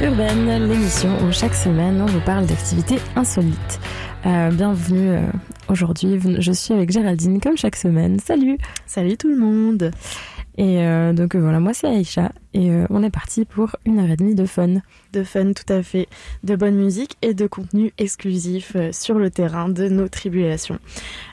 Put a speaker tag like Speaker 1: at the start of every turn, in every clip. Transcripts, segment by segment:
Speaker 1: urbaine, l'émission où chaque semaine on vous parle d'activités insolites. Euh, bienvenue euh, aujourd'hui, je suis avec Géraldine comme chaque semaine. Salut
Speaker 2: Salut tout le monde
Speaker 1: Et euh, donc voilà, moi c'est Aïcha et euh, on est parti pour une heure et demie de fun.
Speaker 2: De fun tout à fait, de bonne musique et de contenu exclusif euh, sur le terrain de nos tribulations.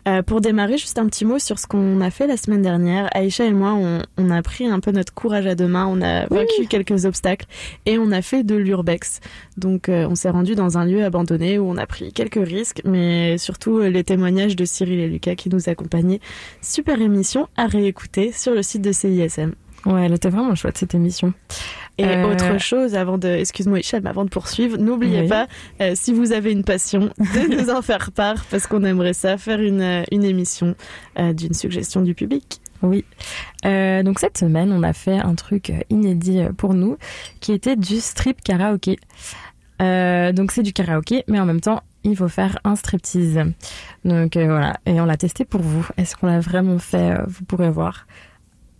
Speaker 2: Euh, pour démarrer, juste un petit mot sur ce qu'on a fait la semaine dernière. Aïcha et moi, on, on a pris un peu notre courage à deux mains, on a vaincu quelques obstacles et on a fait de l'urbex. Donc on s'est rendu dans un lieu abandonné où on a pris quelques risques, mais surtout les témoignages de Cyril et Lucas qui nous accompagnaient. Super émission à réécouter sur le site de CISM.
Speaker 1: Ouais, elle était vraiment chouette cette émission.
Speaker 2: Et
Speaker 1: Euh,
Speaker 2: autre chose, avant de, excuse-moi Hicham, avant de poursuivre, n'oubliez
Speaker 1: Oui.
Speaker 2: pas, euh, si vous avez une passion, de nous en faire part, parce qu'on aimerait ça, faire une, euh, une émission euh, d'une suggestion du public.
Speaker 1: Oui. Euh, donc cette semaine, on a fait un truc inédit pour nous, qui était du strip karaoké. Euh, donc c'est du karaoké, mais en même temps, il faut faire un striptease. Donc euh, voilà, et on l'a testé pour vous. Est-ce qu'on l'a vraiment fait Vous pourrez voir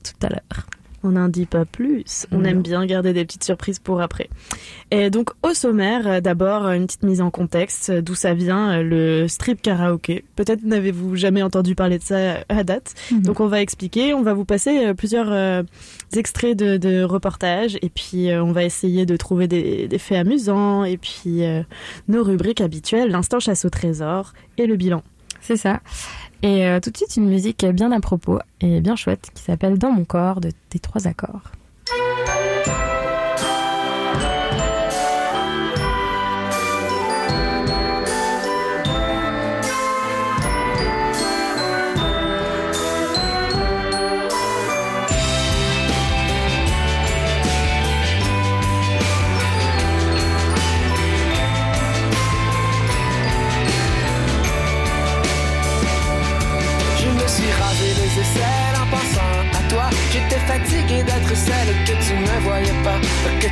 Speaker 1: tout à l'heure.
Speaker 2: On n'en dit pas plus. On
Speaker 1: Non.
Speaker 2: aime bien garder des petites surprises pour après. Et donc, au sommaire, euh, d'abord, euh, une petite mise en contexte, euh, d'où ça vient, le strip karaoké. Peut-être n'avez-vous jamais entendu parler de ça à date. Donc on va expliquer, on va vous passer plusieurs euh, extraits de, de reportages et puis euh, on va essayer de trouver des, des faits amusants et puis euh, nos rubriques habituelles, l'instant chasse au trésor et le bilan.
Speaker 1: C'est ça. Et euh, tout de suite, une musique bien à propos et bien chouette qui s'appelle Dans mon corps de, des trois accords.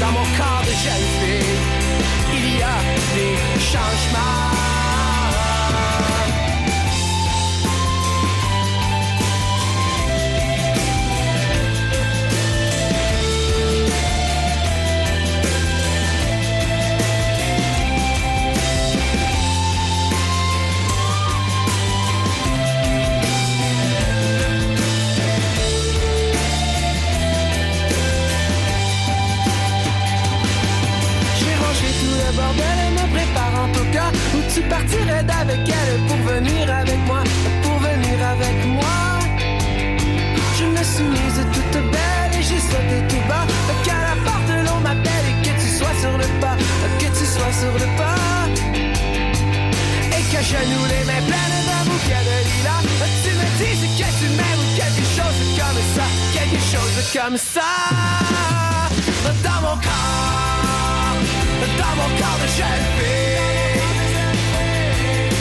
Speaker 3: dans mon corps de jeune fille, il y a des changements. Tu partirais d'avec elle pour venir avec moi, pour venir avec moi. Je me suis mise toute belle et j'ai sauté tout bas, qu'à la porte l'on m'appelle et que tu sois sur le pas, que tu sois sur le pas. Et que je nous les mains pleines d'un bouquet de lilas, tu me dises que tu m'aimes ou quelque chose comme ça, quelque chose comme ça. Dans mon corps dans mon corps de jeune fille,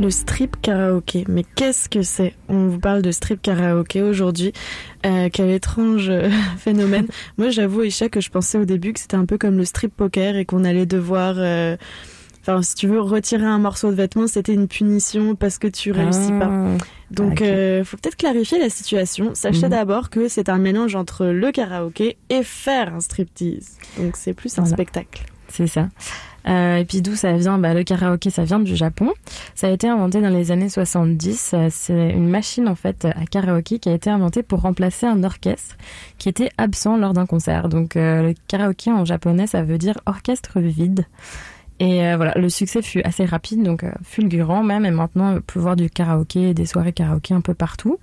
Speaker 2: Le strip karaoké, mais qu'est-ce que c'est On vous parle de strip karaoké aujourd'hui. Euh, quel étrange euh, phénomène. Moi, j'avoue, Isha, que je pensais au début que c'était un peu comme le strip poker et qu'on allait devoir... Euh, enfin, si tu veux retirer un morceau de vêtement, c'était une punition parce que tu réussis pas.
Speaker 1: Ah.
Speaker 2: Donc,
Speaker 1: Ok.
Speaker 2: euh, faut peut-être clarifier la situation. Sachez
Speaker 1: Mhm.
Speaker 2: d'abord que c'est un mélange entre le karaoké et faire un striptease. Donc, c'est plus un spectacle.
Speaker 1: C'est ça. Euh, et puis d'où ça vient? Bah, Le karaoké, ça vient du Japon. Ça a été inventé dans les années 70. Euh, C'est une machine en fait à karaoké qui a été inventée pour remplacer un orchestre qui était absent lors d'un concert. Donc euh, le karaoké en japonais, ça veut dire orchestre vide. Et euh, voilà, le succès fut assez rapide, donc euh, fulgurant même. Et maintenant, on peut voir du karaoké, des soirées karaoké un peu partout.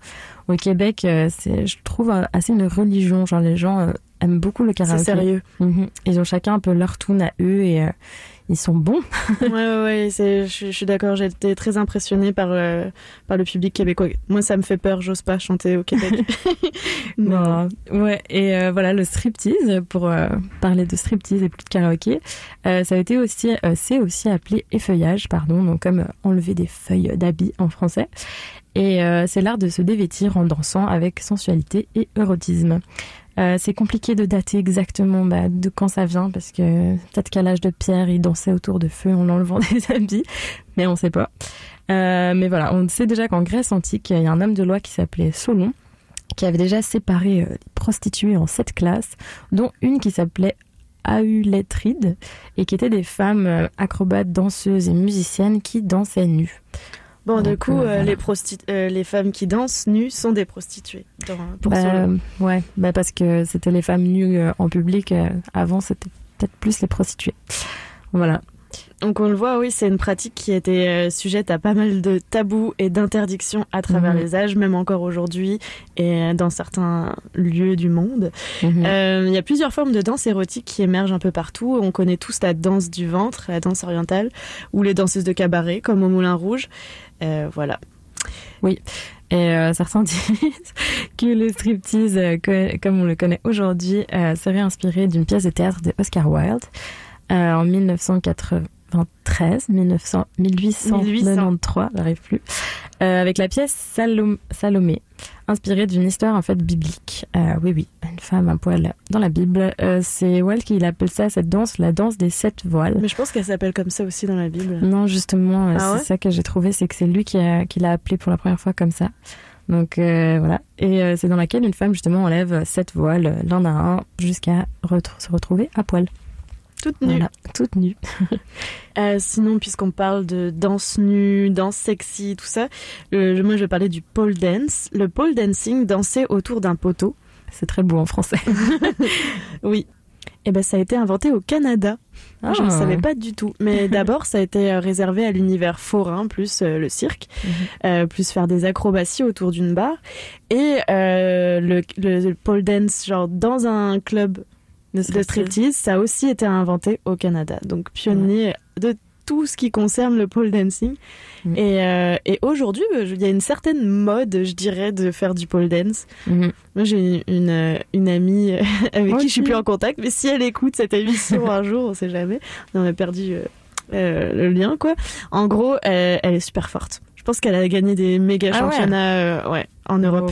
Speaker 1: Au Québec, euh, c'est, je trouve, assez une religion. Genre les gens aiment beaucoup le karaoké.
Speaker 2: C'est sérieux.
Speaker 1: Mhm. Ils ont chacun un peu leur tune à eux et ils sont bons.
Speaker 2: ouais, ouais, ouais, je, suis- d'accord. J'ai été très impressionnée par, euh, par le public québécois. Moi, ça me fait peur. J'ose pas chanter au Québec.
Speaker 1: Non. Ouais, et euh, voilà, le striptease, pour euh, parler de striptease et plus de karaoké, euh, ça a été aussi, c'est aussi appelé effeuillage, pardon, donc comme enlever des feuilles d'habits en français. Et c'est l'art de se dévêtir en dansant avec sensualité et érotisme. Euh, c'est compliqué de dater exactement bah, de quand ça vient parce que peut-être qu'à l'âge de Pierre, il dansait autour de feu en enlevant des habits, mais on sait pas. Euh, mais voilà, on sait déjà qu'en Grèce antique, il y a un homme de loi qui s'appelait Solon qui avait déjà séparé euh, les prostituées en sept classes, dont une qui s'appelait Aulétride et qui étaient des femmes acrobates, danseuses et musiciennes qui dansaient nues.
Speaker 2: Bon,
Speaker 1: Donc,
Speaker 2: coup,
Speaker 1: euh,
Speaker 2: euh,
Speaker 1: voilà.
Speaker 2: les, prosti- euh, les femmes qui dansent nues sont des prostituées. Dans, pour
Speaker 1: Bah, ouais, bah parce que c'était les femmes nues en public. avant, c'était peut-être plus les prostituées. Voilà.
Speaker 2: Donc on le voit, oui, c'est une pratique qui était sujette à pas mal de tabous et d'interdictions à travers
Speaker 1: Mhm.
Speaker 2: les âges, même encore aujourd'hui et dans certains lieux du monde.
Speaker 1: Mhm.
Speaker 2: Euh, Il y a plusieurs formes de danse érotique qui émergent un peu partout. On connaît tous la danse du ventre, la danse orientale, ou les danseuses de cabaret, comme au Moulin Rouge. Euh, voilà.
Speaker 1: Et euh, certains disent que le striptease, euh, comme on le connaît aujourd'hui, euh, serait inspiré d'une pièce de théâtre de Oscar Wilde en 1993, 1900, 1893, j'arrive plus, euh, avec la pièce Salom- Salomé, inspirée d'une histoire en fait biblique. Euh, oui, oui, une femme à poil dans la Bible. Euh, C'est Wilde qui appelle ça cette danse, la danse des sept voiles.
Speaker 2: Mais je pense qu'elle s'appelle comme ça aussi dans la Bible.
Speaker 1: Non, justement,
Speaker 2: Ah ouais?
Speaker 1: c'est ça que j'ai trouvé, c'est que c'est lui qui, a- qui l'a appelé pour la première fois comme ça. Donc euh, voilà, et euh, c'est dans laquelle une femme justement enlève sept voiles l'un à un jusqu'à se retrouver à poil.
Speaker 2: Toute nue.
Speaker 1: Voilà, toute nue.
Speaker 2: Euh, sinon, puisqu'on parle de danse nue, danse sexy, tout ça, euh, moi je vais parler du pole dance. Le pole dancing, danser autour d'un poteau.
Speaker 1: C'est très beau en français.
Speaker 2: Oui. Et ben ça a été inventé au Canada. Je ne
Speaker 1: Ah.
Speaker 2: savais pas du tout. Mais d'abord, ça a été euh, réservé à l'univers forain, plus euh, le cirque,
Speaker 1: Mhm.
Speaker 2: euh, plus faire des acrobaties autour d'une barre. Et euh, le, le, le pole dance, genre dans un club de striptease, ça a aussi été inventé au Canada. Donc pionnier de tout ce qui concerne le pole dancing. Et, euh, et aujourd'hui, euh, il y a une certaine mode, je dirais, de faire du pole dance.
Speaker 1: Mhm.
Speaker 2: Moi, j'ai une, euh, une amie avec
Speaker 1: Moi
Speaker 2: qui je suis
Speaker 1: aussi.
Speaker 2: plus en contact, mais si elle écoute cette émission un jour, on sait jamais. On a perdu euh, euh, le lien, quoi. En gros, elle est super forte. Je pense qu'elle a gagné des méga
Speaker 1: Ah ouais.
Speaker 2: championnats euh, ouais, en Europe.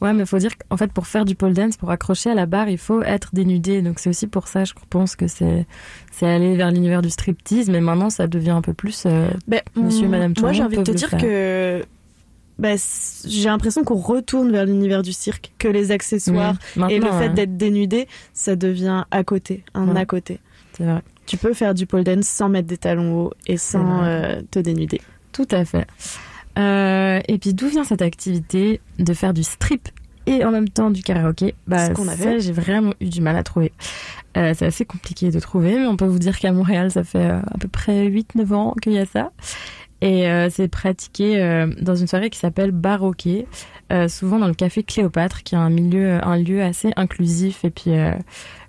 Speaker 1: Ouais, mais faut dire qu'en fait, pour faire du pole dance, pour accrocher à la barre, il faut être dénudé. Donc c'est aussi pour ça, je pense que c'est c'est aller vers l'univers du striptease, mais maintenant ça devient un peu plus. euh,
Speaker 2: Ben,
Speaker 1: Monsieur et Madame
Speaker 2: Moi, j'ai envie de te dire
Speaker 1: faire.
Speaker 2: que ben, c- j'ai l'impression qu'on retourne vers l'univers du cirque, que les accessoires et le fait
Speaker 1: ouais,
Speaker 2: d'être dénudé, ça devient à côté, un
Speaker 1: Ouais.
Speaker 2: à côté.
Speaker 1: c'est vrai.
Speaker 2: Tu peux faire du pole dance sans mettre des talons hauts et sans euh, te dénuder.
Speaker 1: Tout à fait. Euh, et puis d'où vient cette activité de faire du strip et en même temps du karaoké? Bah
Speaker 2: Ce qu'on a
Speaker 1: ça,
Speaker 2: fait.
Speaker 1: j'ai vraiment eu du mal à trouver. Euh, c'est assez compliqué de trouver, mais on peut vous dire qu'à Montréal, ça fait euh, à peu près 8-9 ans qu'il y a ça. Et euh, c'est pratiqué euh, dans une soirée qui s'appelle Baroquet, souvent dans le café Cléopâtre, qui est un milieu, un lieu assez inclusif et puis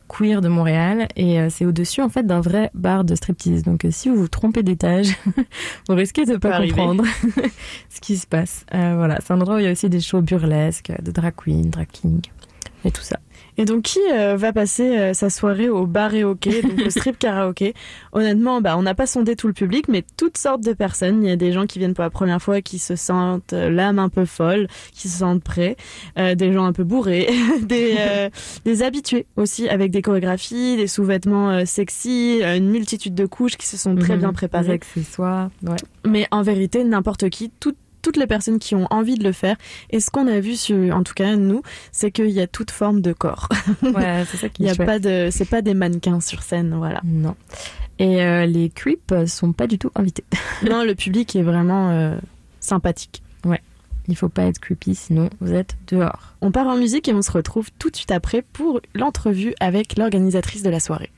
Speaker 1: queer de Montréal. Et euh, c'est au-dessus en fait d'un vrai bar de striptease. Donc euh, si vous vous trompez d'étage, vous risquez de
Speaker 2: peut
Speaker 1: pas comprendre ce qui se passe. Euh, voilà, c'est un endroit où il y a aussi des shows burlesques, de drag queen, drag king et tout ça.
Speaker 4: Et donc, qui euh, va passer euh, sa soirée au bar et hockey, donc au strip karaoké? Honnêtement, bah, on n'a pas sondé tout le public, mais toutes sortes de personnes. Il y a des gens qui viennent pour la première fois, qui se sentent euh, l'âme un peu folle, qui se sentent prêts, euh, des gens un peu bourrés, des, euh, des habitués aussi, avec des chorégraphies, des sous-vêtements euh, sexy, une multitude de couches qui se sont très
Speaker 1: Mhm.
Speaker 4: bien préparées.
Speaker 1: accessoires. Ouais.
Speaker 4: Mais en vérité, n'importe qui, tout- toutes les personnes qui ont envie de le faire. Et ce qu'on a vu, sur, en tout cas nous, c'est qu'il y a toute forme de corps.
Speaker 1: ouais, c'est ça qui
Speaker 4: Il y a pas de, c'est pas des mannequins sur scène, voilà.
Speaker 1: Non. Et euh, les creeps sont pas du tout invités.
Speaker 4: non, le public est vraiment euh, sympathique.
Speaker 1: Il faut pas être creepy, sinon vous êtes dehors.
Speaker 4: On part en musique et on se retrouve tout de suite après pour l'entrevue avec l'organisatrice de la soirée.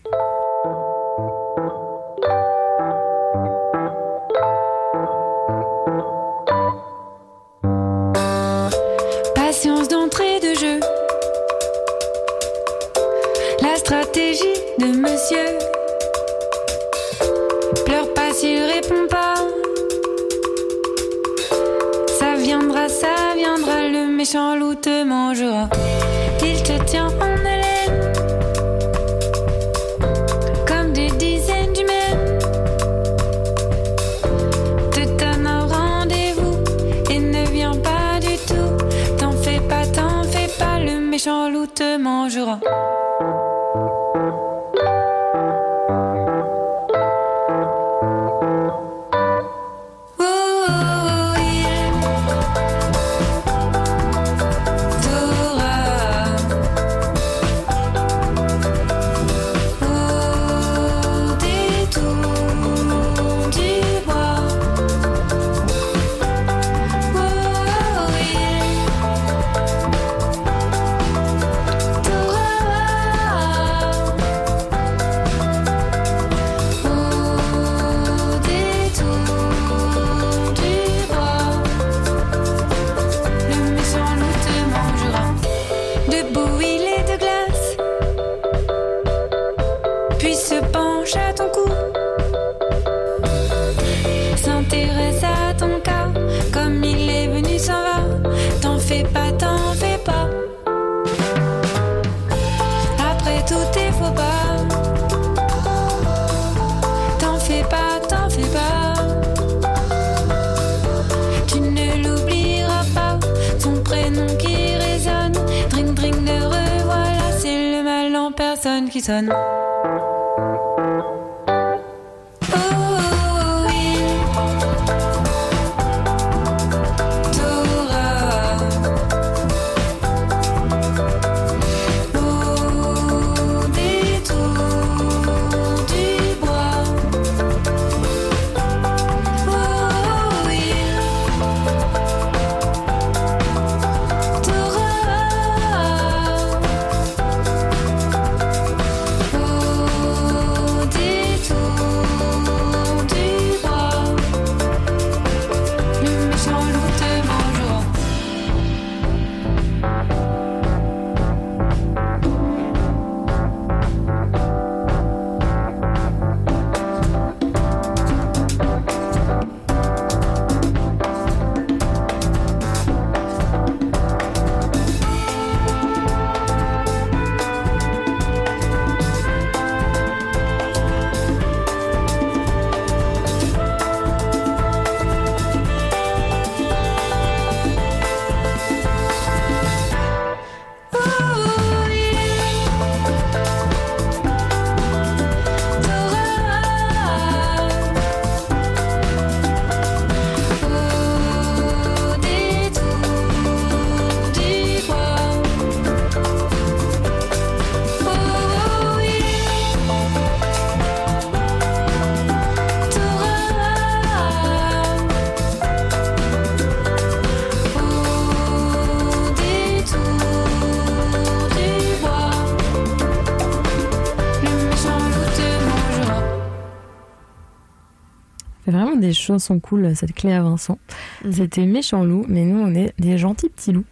Speaker 5: Des
Speaker 1: chansons cool, cette Cléa Vincent.
Speaker 4: Mhm.
Speaker 1: C'était Méchant Loup, mais nous, on est des gentils petits loups.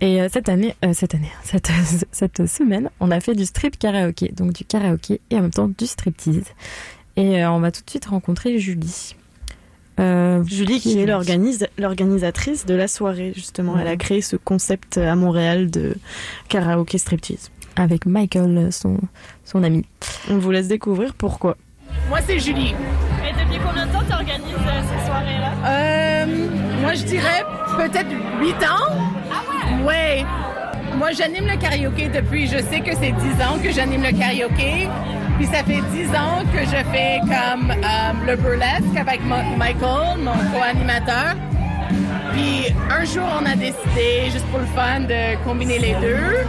Speaker 1: Et euh, cette année, euh, cette année, cette, cette semaine, on a fait du strip karaoké, donc du karaoké et en même temps du striptease. Et euh, on va tout de suite rencontrer Julie. Euh,
Speaker 4: Julie, qui est l'organise- l'organisatrice de la soirée, justement.
Speaker 1: Ouais.
Speaker 4: Elle a créé ce concept à Montréal de karaoké striptease.
Speaker 1: avec Michael, son, son ami.
Speaker 2: On vous laisse découvrir pourquoi.
Speaker 6: Moi, c'est Julie.
Speaker 7: Tu organises ces soirées-là?
Speaker 6: Euh, moi, je dirais peut-être 8 ans. Ah ouais? Ouais. Moi, j'anime le karaoké depuis, je sais que c'est 10 ans que j'anime le karaoké. Puis ça fait 10 ans que je fais comme euh, le burlesque avec Michael, mon co-animateur. Puis un jour, on a décidé, juste pour le fun, de combiner les deux.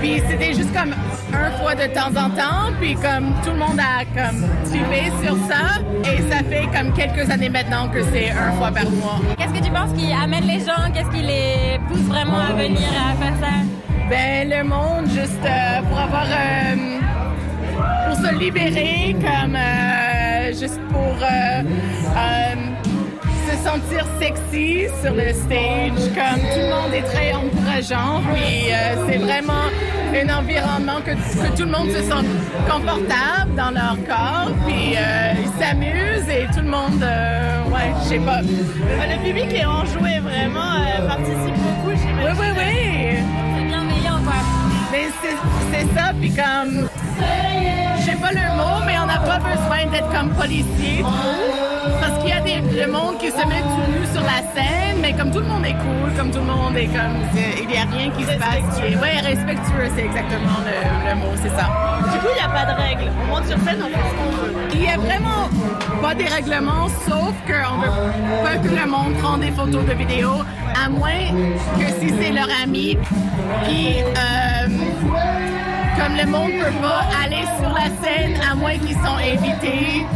Speaker 6: Puis c'était juste comme un fois de temps en temps, puis comme tout le monde a comme trippé sur ça, et ça fait comme quelques années maintenant que c'est un fois par mois.
Speaker 7: Qu'est-ce que tu penses qui amène les gens? Qu'est-ce qui les pousse vraiment à venir à faire ça?
Speaker 6: Ben le monde juste euh, pour avoir euh, pour se libérer, comme euh, juste pour euh, se sentir sexy sur le stage, comme tout le monde est très encourageant, puis euh, c'est vraiment un environnement que, tout le monde se sent confortable dans leur corps, puis euh, ils s'amusent et tout le monde, euh, ouais, je sais pas.
Speaker 7: Le public est enjoué, vraiment, participe beaucoup,
Speaker 6: Oui,
Speaker 7: j'imagine.
Speaker 6: oui, oui.
Speaker 7: Quoi.
Speaker 6: Mais c'est ça, puis comme. Je sais pas le mot, mais on n'a pas besoin d'être comme policier. Parce qu'il y a des, le monde qui se met tout nu sur la scène, mais comme tout le monde est cool, comme tout le monde est comme. Il n'y a rien qui se passe. qui est- Ouais, respectueux, c'est exactement le, le mot, c'est ça.
Speaker 7: Du coup, il n'y a pas de règles. On monte sur scène, on fait ce qu'on veut.
Speaker 6: Il y a vraiment pas des règlements, sauf qu'on veut pas que le monde prenne des photos de vidéos, à moins que si c'est leur ami, puis euh, comme le monde peut pas aller sur la scène à moins qu'ils sont invités.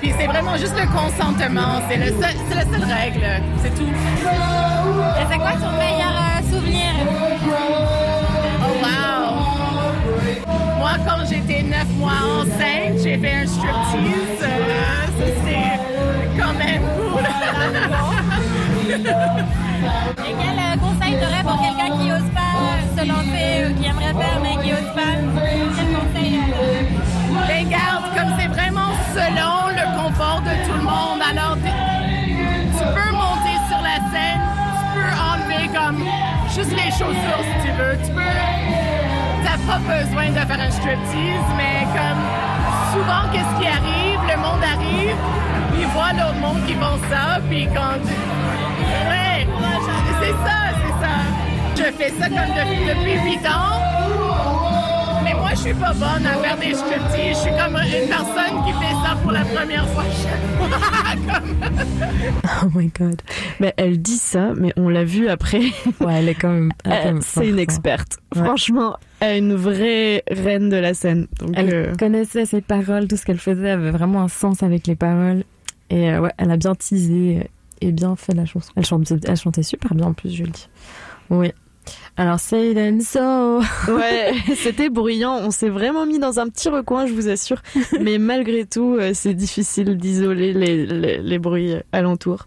Speaker 6: Puis c'est vraiment juste le consentement, c'est le seul, c'est la seule règle, c'est tout.
Speaker 7: Et c'est quoi ton meilleur euh, souvenir?
Speaker 6: Oh wow! Moi, quand j'étais neuf mois enceinte, j'ai fait un striptease. Euh, c'était quand même cool.
Speaker 7: Et quel euh, conseil t'aurais pour quelqu'un qui n'ose pas se lancer ou qui faire euh,
Speaker 6: garde, comme c'est vraiment selon le confort de tout le monde, alors tu peux monter sur la scène, tu peux enlever comme juste les chaussures si tu veux. Tu peux. T'as pas besoin de faire un striptease, mais comme souvent, qu'est-ce qui arrive? Le monde arrive, il voit l'autre monde qui font ça, puis quand. Ouais, c'est ça, c'est ça. Je fais ça comme depuis, depuis 8 ans. Mais moi, je suis pas bonne à faire des striptease. Je suis comme une personne qui fait ça pour la première fois chaque fois. Comme-
Speaker 1: Oh my god.
Speaker 2: Mais elle dit ça, mais on l'a vu après.
Speaker 1: Ouais, elle est quand même. même
Speaker 2: c'est une experte.
Speaker 1: Ouais.
Speaker 2: Franchement, elle est une vraie reine de la scène. Donc,
Speaker 1: Elle
Speaker 2: euh,
Speaker 1: connaissait ses paroles, tout ce qu'elle faisait avait vraiment un sens avec les paroles. Et euh, ouais, elle a bien teasé et bien fait la chanson. Elle, chante, elle chantait super bien en plus, je le dis. Oui. Alors, say then so.
Speaker 2: ouais, c'était bruyant. On s'est vraiment mis dans un petit recoin, je vous assure. Mais malgré tout, euh, c'est difficile d'isoler les, les, les bruits alentours.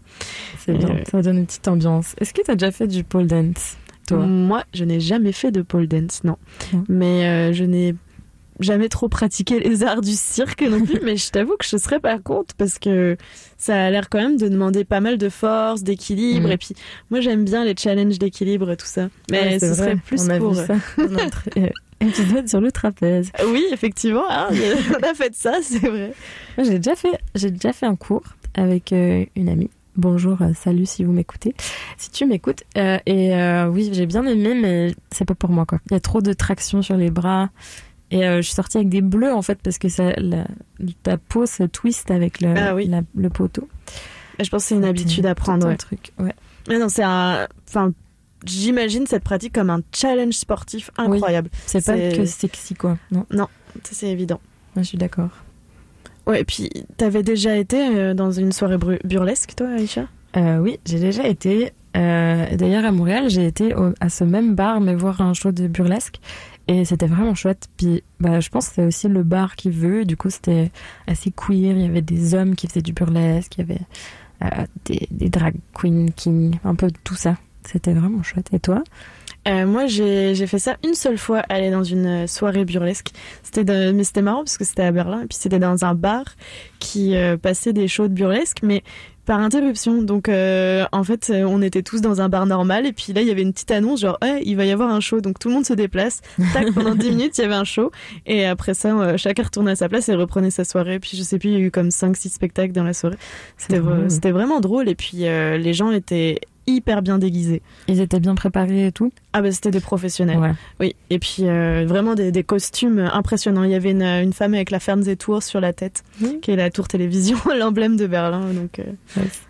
Speaker 1: C'est bien,
Speaker 2: Euh,
Speaker 1: ça donne une petite ambiance. Est-ce que tu as déjà fait du pole dance, toi?
Speaker 2: Moi, je n'ai jamais fait de pole dance, non.
Speaker 1: Non.
Speaker 2: Mais euh, je n'ai jamais trop pratiqué les arts du cirque non plus. mais je t'avoue que je serais pas contre parce que ça a l'air quand même de demander pas mal de force, d'équilibre.
Speaker 1: Mhm.
Speaker 2: Et puis, moi, j'aime bien les challenges d'équilibre, tout ça. Mais
Speaker 1: Ouais,
Speaker 2: ce serait plus
Speaker 1: on a
Speaker 2: pour.
Speaker 1: vu ça dans notre euh, épisode sur le trapèze.
Speaker 2: Oui, effectivement, hein, on a fait ça, c'est vrai.
Speaker 1: Moi, j'ai déjà fait, j'ai déjà fait un cours avec euh, une amie. Bonjour, euh, salut si vous m'écoutez. Si tu m'écoutes. Euh, et euh, oui, j'ai bien aimé, mais c'est pas pour moi, quoi. Il y a trop de traction sur les bras. Et euh, je suis sortie avec des bleus, en fait, parce que ça, la, ta peau se twist avec le,
Speaker 2: Ah oui.
Speaker 1: la- le poteau.
Speaker 2: Je pense que c'est une habitude à prendre.
Speaker 1: Tout un
Speaker 2: ouais.
Speaker 1: truc, ouais.
Speaker 2: Mais non, c'est un. Enfin, j'imagine cette pratique comme un challenge sportif incroyable.
Speaker 1: C'est pas que sexy, quoi. Non,
Speaker 2: Ça, c'est évident.
Speaker 1: je suis d'accord.
Speaker 2: Ouais, et puis, t'avais déjà été euh, dans une soirée burlesque, toi, Aïcha?
Speaker 1: Euh, oui, j'ai déjà été. euh, D'ailleurs, à Montréal, j'ai été au- à ce même bar, mais voir un show de burlesque. Et c'était vraiment chouette. Puis, bah, je pense que c'est aussi le bar qui veut. Du coup, c'était assez queer. Il y avait des hommes qui faisaient du burlesque. Il y avait euh, des, drag queens, king, un peu tout ça. C'était vraiment chouette. Et toi?
Speaker 2: Euh, moi, j'ai fait ça une seule fois, aller dans une soirée burlesque. C'était mais c'était marrant parce que c'était à Berlin et puis c'était dans un bar qui euh, passait des shows de burlesque, mais par interruption. Donc euh, en fait, euh, on était tous dans un bar normal et puis là, il y avait une petite annonce genre hey, il va y avoir un show. Donc tout le monde se déplace. Tac, pendant 10 minutes, il y avait un show et après ça, euh, chacun retournait à sa place et reprenait sa soirée. Puis je sais plus, il y a eu comme 5 6 spectacles dans la soirée. C'était c'était vraiment drôle et puis euh, les gens étaient hyper bien déguisés.
Speaker 1: Ils étaient bien préparés et tout.
Speaker 2: Ah bah c'était des professionnels.
Speaker 1: Ouais.
Speaker 2: Oui, et puis euh, vraiment des, des costumes impressionnants. Il y avait une, une femme avec la Fernsehtour sur la tête,
Speaker 1: Mhm.
Speaker 2: qui est la tour télévision, l'emblème de Berlin. Donc, euh,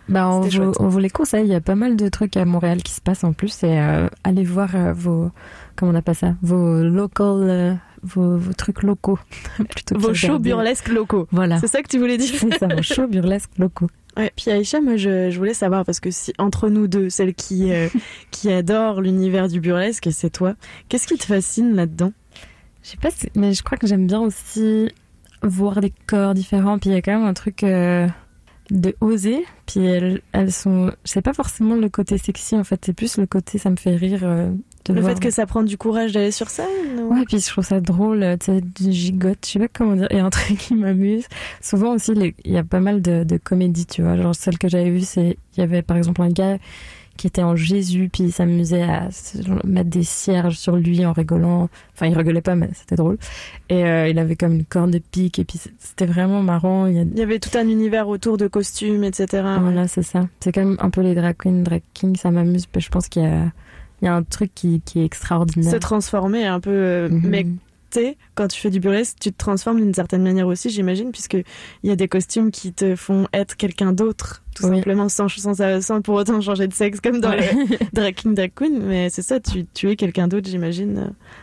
Speaker 1: Bah, on, vous,
Speaker 2: chouette.
Speaker 1: on vous les conseille. Il y a pas mal de trucs à Montréal qui se passent en plus. Et euh, allez voir vos. Comment on appelle ça? Vos local. vos, vos trucs locaux. plutôt que
Speaker 2: vos shows burlesques locaux.
Speaker 1: Voilà.
Speaker 2: C'est ça que tu voulais dire?
Speaker 1: C'est ça, vos shows burlesques locaux.
Speaker 2: Ouais, puis Aïcha, moi je, je voulais savoir, parce que si entre nous deux, celle qui, euh, qui adore l'univers du burlesque, c'est toi, qu'est-ce qui te fascine là-dedans?
Speaker 1: Je sais pas, si- mais je crois que j'aime bien aussi voir des corps différents. Puis il y a quand même un truc euh, de oser. Puis elles, elles sont. C'est pas forcément le côté sexy en fait, c'est plus le côté ça me fait rire. euh, de
Speaker 2: Le fait que ça prend du courage d'aller sur scène ou-
Speaker 1: Ouais, puis je trouve ça drôle, euh, tu sais, du gigote, je sais pas comment dire. Et un truc qui m'amuse, souvent aussi, les- il y a pas mal de, de comédies, tu vois. Genre, celle que j'avais vue, c'est, il y avait par exemple un gars qui était en Jésus, puis il s'amusait à mettre des cierges sur lui en rigolant. Enfin, il rigolait pas, mais c'était drôle. Et euh, il avait comme une corde de pique, et puis c'était vraiment marrant. Il y a...
Speaker 2: Il y avait tout un univers autour de costumes, etc.
Speaker 1: Voilà, c'est ça. C'est quand même un peu les drag queens, drag kings, ça m'amuse. puis Je pense qu'il y a, il y a un truc qui, qui est extraordinaire.
Speaker 2: Se transformer un peu,
Speaker 1: Mhm.
Speaker 2: mais quand tu fais du burlesque, tu te transformes d'une certaine manière aussi, j'imagine, puisque il y a des costumes qui te font être quelqu'un d'autre, tout
Speaker 1: Oui.
Speaker 2: simplement, sans, sans, sans pour autant changer de sexe, comme dans
Speaker 1: Ouais.
Speaker 2: le drag king, drag queen. Mais c'est ça, tu, tu es quelqu'un d'autre, j'imagine,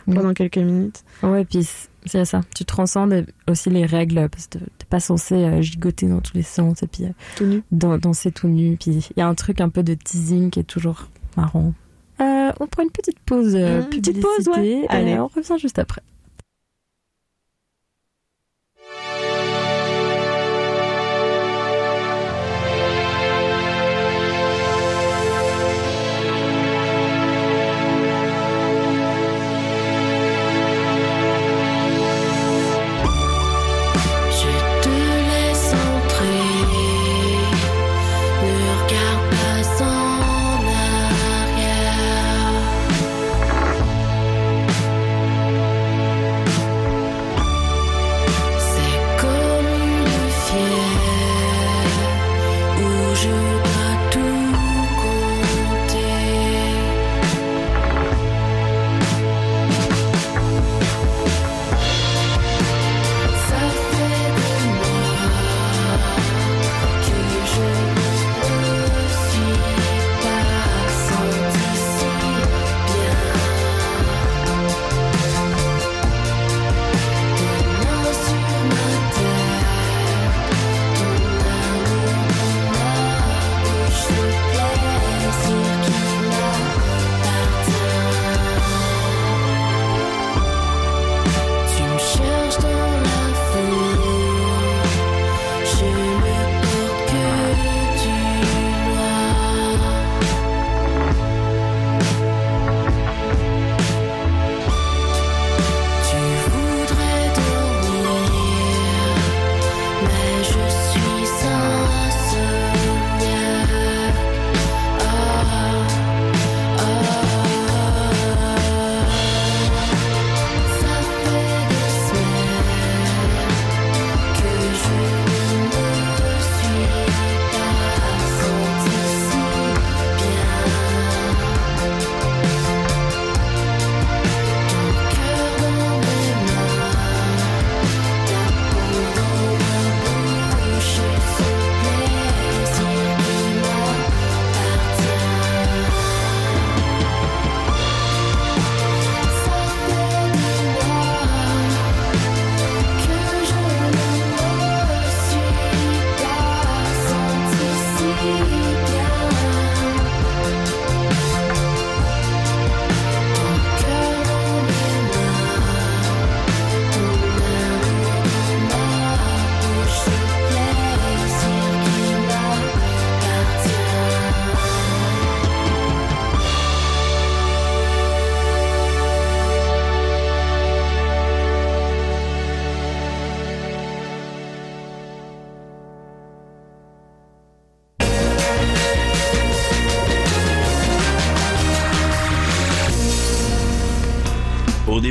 Speaker 2: euh, pendant quelques minutes.
Speaker 1: Ouais, puis c'est ça. Tu transcendes aussi les règles parce que t'es pas censé euh, gigoter dans tous les sens et puis
Speaker 2: Tout nu.
Speaker 1: dan- danser tout nu. Puis il y a un truc un peu de teasing qui est toujours marrant. Euh, on prend une petite pause. euh,
Speaker 2: Mmh, petite pause, ouais. Allez.
Speaker 1: on revient juste après.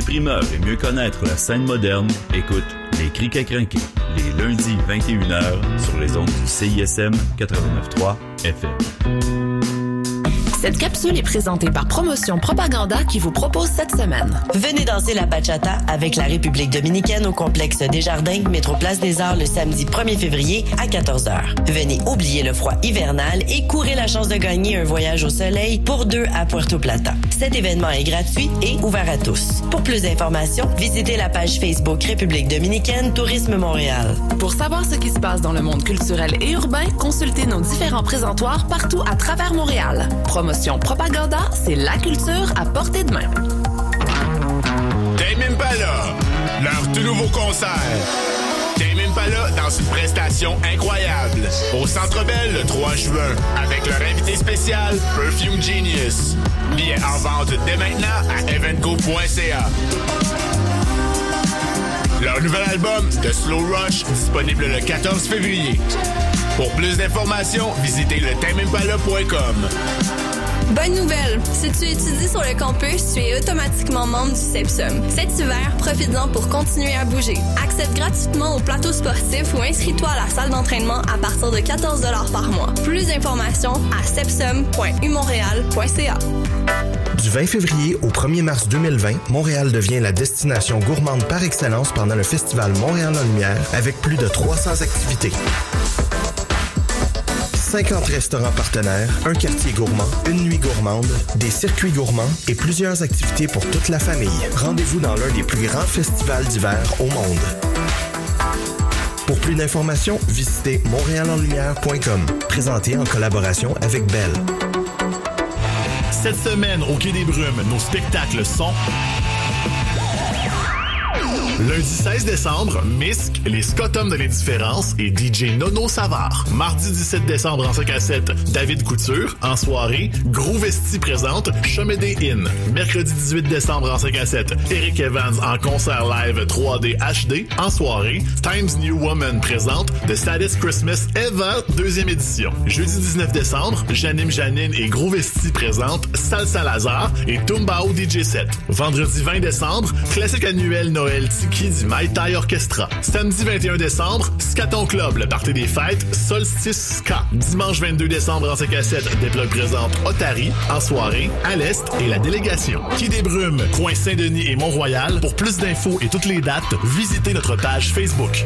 Speaker 8: Primeur et mieux connaître la scène moderne, écoute Les Criques à crinquer, les lundis 21h sur les ondes du CISM 89.3 FM.
Speaker 9: Cette capsule est présentée par Promotion Propaganda qui vous propose cette semaine.
Speaker 10: Venez danser la bachata avec la République dominicaine au complexe des Jardins, métro Place des Arts le samedi 1er février à 14h. Venez oublier le froid hivernal et courez la chance de gagner un voyage au soleil pour deux à Puerto Plata. Cet événement est gratuit et ouvert à tous. Pour plus d'informations, visitez la page Facebook République dominicaine Tourisme Montréal.
Speaker 9: Pour savoir ce qui se passe dans le monde culturel et urbain, consultez nos différents présentoirs partout à travers Montréal. Promotion Propaganda, c'est la culture à portée de main.
Speaker 11: Tame Impala, leur tout nouveau concert. Tame Impala dans une prestation incroyable. Au Centre Bell le 3 juin, avec leur invité spécial, Perfume Genius. Billets en vente dès maintenant à evenco.ca. Leur nouvel album, The Slow Rush, disponible le 14 février. Pour plus d'informations, visitez le timeimpala.com.
Speaker 12: Bonne nouvelle! Si tu étudies sur le campus, tu es automatiquement membre du CEPSUM. Cet hiver, profites-en pour continuer à bouger. Accède gratuitement au plateau sportif ou inscris-toi à la salle d'entraînement à partir de 14 par mois. Plus d'informations à sepsum.umontréal.ca.
Speaker 13: Du 20 février au 1er mars 2020, Montréal devient la destination gourmande par excellence pendant le festival Montréal en Lumière avec plus de 300 activités. 50 restaurants partenaires, un quartier gourmand, une nuit gourmande, des circuits gourmands et plusieurs activités pour toute la famille. Rendez-vous dans l'un des plus grands festivals d'hiver au monde. Pour plus d'informations, visitez montréalenlumière.com, présenté en collaboration avec Bell.
Speaker 14: Cette semaine, au Quai des Brumes, nos spectacles sont... Lundi 16 décembre, Misk, les Scotums de l'indifférence et DJ Nono Savard. Mardi 17 décembre en 5 à 7, David Couture. En soirée, Gros Vesti présente Chemédé In. Mercredi 18 décembre en 5 à 7, Eric Evans en concert live 3D HD. En soirée, Times New Woman présente The Saddest Christmas Ever, deuxième édition. Jeudi 19 décembre, Janine Janine et Gros Vesti présentent Salsa Lazare et Tumbao DJ 7. Vendredi 20 décembre, classique annuel Noël Tiki du Mai Tai Orchestra. Samedi 21 décembre, Scaton Club, le party des fêtes, Solstice Ska. Dimanche 22 décembre en 5 à 7, des plugs présentent Otari. En soirée, à l'Est et la délégation. Qui des Brumes, coin Saint-Denis et Mont-Royal. Pour plus d'infos et toutes les dates, visitez notre page Facebook.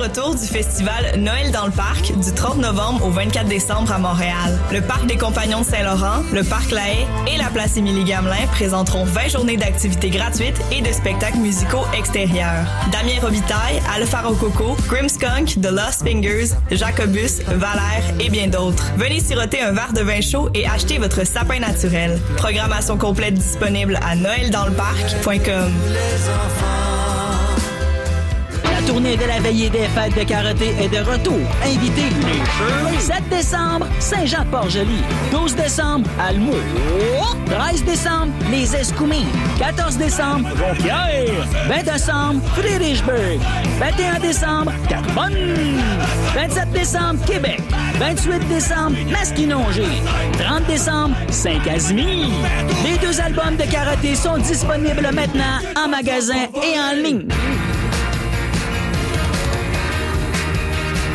Speaker 15: Retour du festival Noël dans le parc du 30 novembre au 24 décembre à Montréal. Le parc des Compagnons de Saint-Laurent, le parc La Haye et la place Émilie-Gamelin présenteront 20 journées d'activités gratuites et de spectacles musicaux extérieurs. Damien Robitaille, Alpha Rococo, Grimskunk, The Lost Fingers, Jacobus, Valère et bien d'autres. Venez siroter un verre de vin chaud et acheter votre sapin naturel. Programmation complète disponible à noeldansleparc.com.
Speaker 16: La tournée de la veillée des fêtes de karaté est de retour. Invitez les 7 décembre, Saint-Jean-Port-Joli. 12 décembre, Almou. 13 décembre, les Escoumins. 14 décembre, Jonquière. 20 décembre, Friedrichsburg. 21 décembre, Carbonne. 27 décembre, Québec. 28 décembre, Masquinongé. 30 décembre, Saint-Casimir. Les deux albums de karaté sont disponibles maintenant en magasin et en ligne.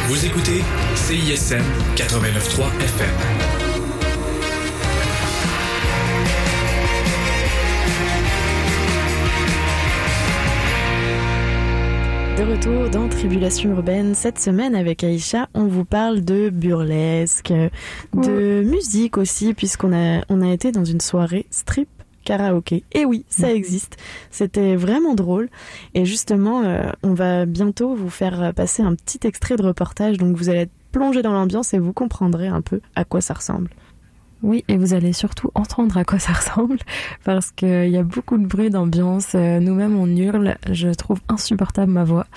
Speaker 17: Vous écoutez CISM 89.3 FM.
Speaker 2: De retour dans Tribulation urbaine, cette semaine avec Aïcha, on vous parle de burlesque, de musique aussi, puisqu'on a, on a été dans une soirée strip karaoké. Et oui, ça existe. C'était vraiment drôle. Et justement, euh, on va bientôt vous faire passer un petit extrait de reportage, donc vous allez être plongé dans l'ambiance et vous comprendrez un peu à quoi ça ressemble.
Speaker 1: Oui, et vous allez surtout entendre à quoi ça ressemble, parce qu'il y a beaucoup de bruit d'ambiance. Euh, Nous-mêmes, on hurle. Je trouve insupportable ma voix.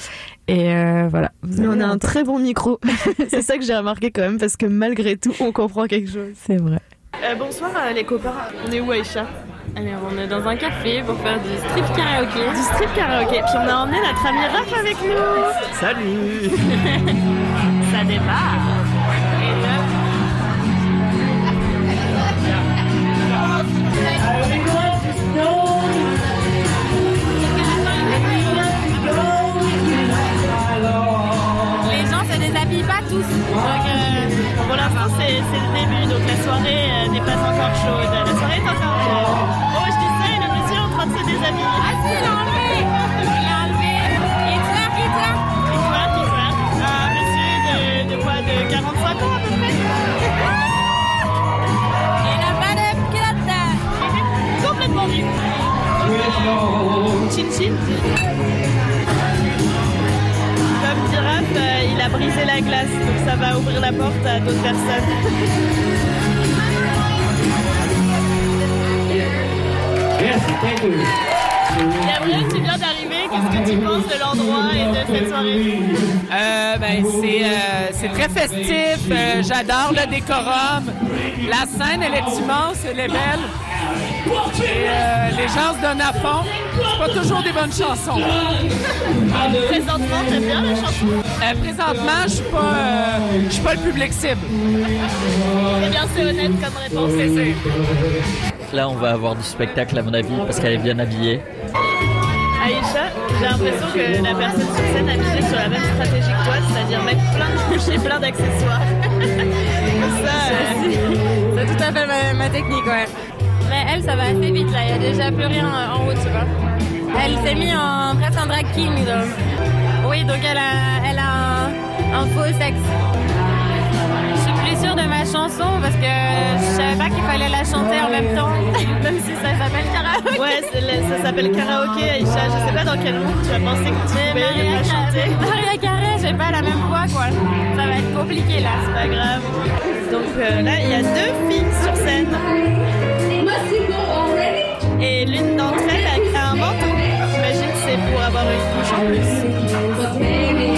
Speaker 1: Et euh, voilà. Vous
Speaker 18: Mais on a un très bon micro. c'est ça que j'ai remarqué quand même, parce que malgré tout, on comprend quelque chose.
Speaker 1: C'est vrai.
Speaker 18: Euh, bonsoir euh, les copains. On est où Aïcha?
Speaker 1: Alors, on est dans un café pour faire du strip karaoké.
Speaker 18: Du strip karaoké. Puis on a emmené notre ami Raph avec nous.
Speaker 19: Salut
Speaker 18: Ça démarre.
Speaker 20: Les gens se déshabillent pas tous. Donc, euh,
Speaker 18: C'est c'est le début, donc la soirée euh, n'est pas encore chaude. La soirée est encore chaude. Oh, je dis ça, et le monsieur est en train de se déshabiller.
Speaker 20: Ah si, il l'a enlevé Il l'a enlevé Il twerk, il twerk
Speaker 18: Il twerk, il twerk. Un monsieur de, de quoi De 45 ans à peu près
Speaker 20: Il n'a pas de culotte
Speaker 18: Complètement nu. Chin chin. Euh, il a brisé la glace, donc ça va ouvrir la porte à d'autres personnes. Gabriel, tu viens d'arriver, qu'est-ce que tu penses de l'endroit et de cette soirée?
Speaker 6: Euh, ben, c'est, euh, très festif. Euh, j'adore le décorum. La scène, elle est immense, elle est belle. Et euh, les gens se donnent à fond. C'est pas toujours des bonnes chansons.
Speaker 18: Présentement, t'aimes bien la chanson?
Speaker 6: Euh, présentement, je suis pas, euh, je suis pas le public cible.
Speaker 18: Eh bien, c'est honnête comme réponse.
Speaker 6: C'est.
Speaker 19: Là, on va avoir du spectacle, à mon avis, parce qu'elle est bien habillée.
Speaker 18: Aïcha, j'ai l'impression que la personne sur scène a misé sur la même stratégie que toi, c'est-à-dire mettre plein de couches et plein d'accessoires. ça, euh,
Speaker 20: C'est tout à fait ma, ma technique, ouais. Elle, ça va assez vite, là. Il y a déjà plus rien en haut, tu vois. Elle s'est mise en presque en drag king, donc. Oui, donc elle a, elle a un, un faux sexe. Sûre de ma chanson parce que je savais pas qu'il fallait la chanter en même temps, même si ça s'appelle karaoké.
Speaker 18: Ouais, le- ça s'appelle karaoké, Aïcha. Je sais pas dans quel monde tu as pensé que tu
Speaker 20: Mais
Speaker 18: pouvais
Speaker 20: Maria
Speaker 18: la chanter.
Speaker 20: Maria Carré, j'ai pas la même voix, quoi. Ça va être compliqué, là.
Speaker 18: C'est pas grave. Donc euh, là, il y a deux filles sur scène. Et l'une d'entre elles a, a un manteau. J'imagine que c'est pour avoir une couche en plus.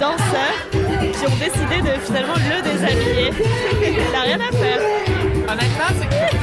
Speaker 18: danseurs qui ont décidé de finalement le déshabiller. Il n'a rien à faire.
Speaker 6: Honnêtement, c'est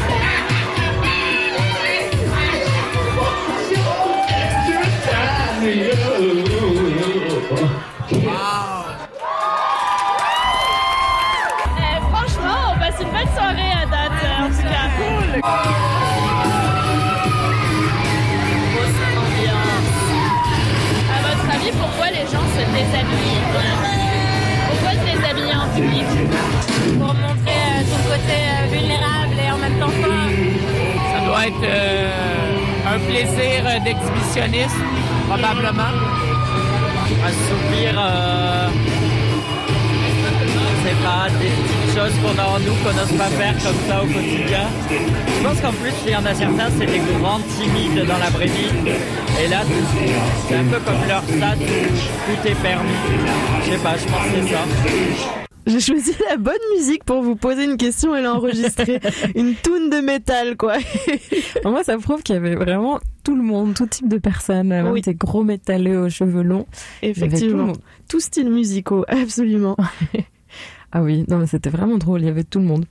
Speaker 6: Être euh, un plaisir euh, d'exhibitionnisme, probablement.
Speaker 19: Assouvir, euh, je sais pas, des petites choses qu'on a en nous qu'on n'ose pas faire comme ça au quotidien. Je pense qu'en plus, il y en a certains, c'est des grands timides dans la vraie vie. Et là, c'est un peu comme leur stade où tout est permis. Je sais pas, je pense que c'est ça.
Speaker 18: J'ai choisi la bonne musique pour vous poser une question et l'enregistrer. une de métal, quoi.
Speaker 1: Moi, ça prouve qu'il y avait vraiment tout le monde, tout type de personnes, même
Speaker 18: Oui.
Speaker 1: des gros métalleux aux cheveux longs.
Speaker 18: Effectivement. Tous styles musicaux, absolument.
Speaker 1: Ah oui, non mais c'était vraiment drôle, il y avait tout le monde.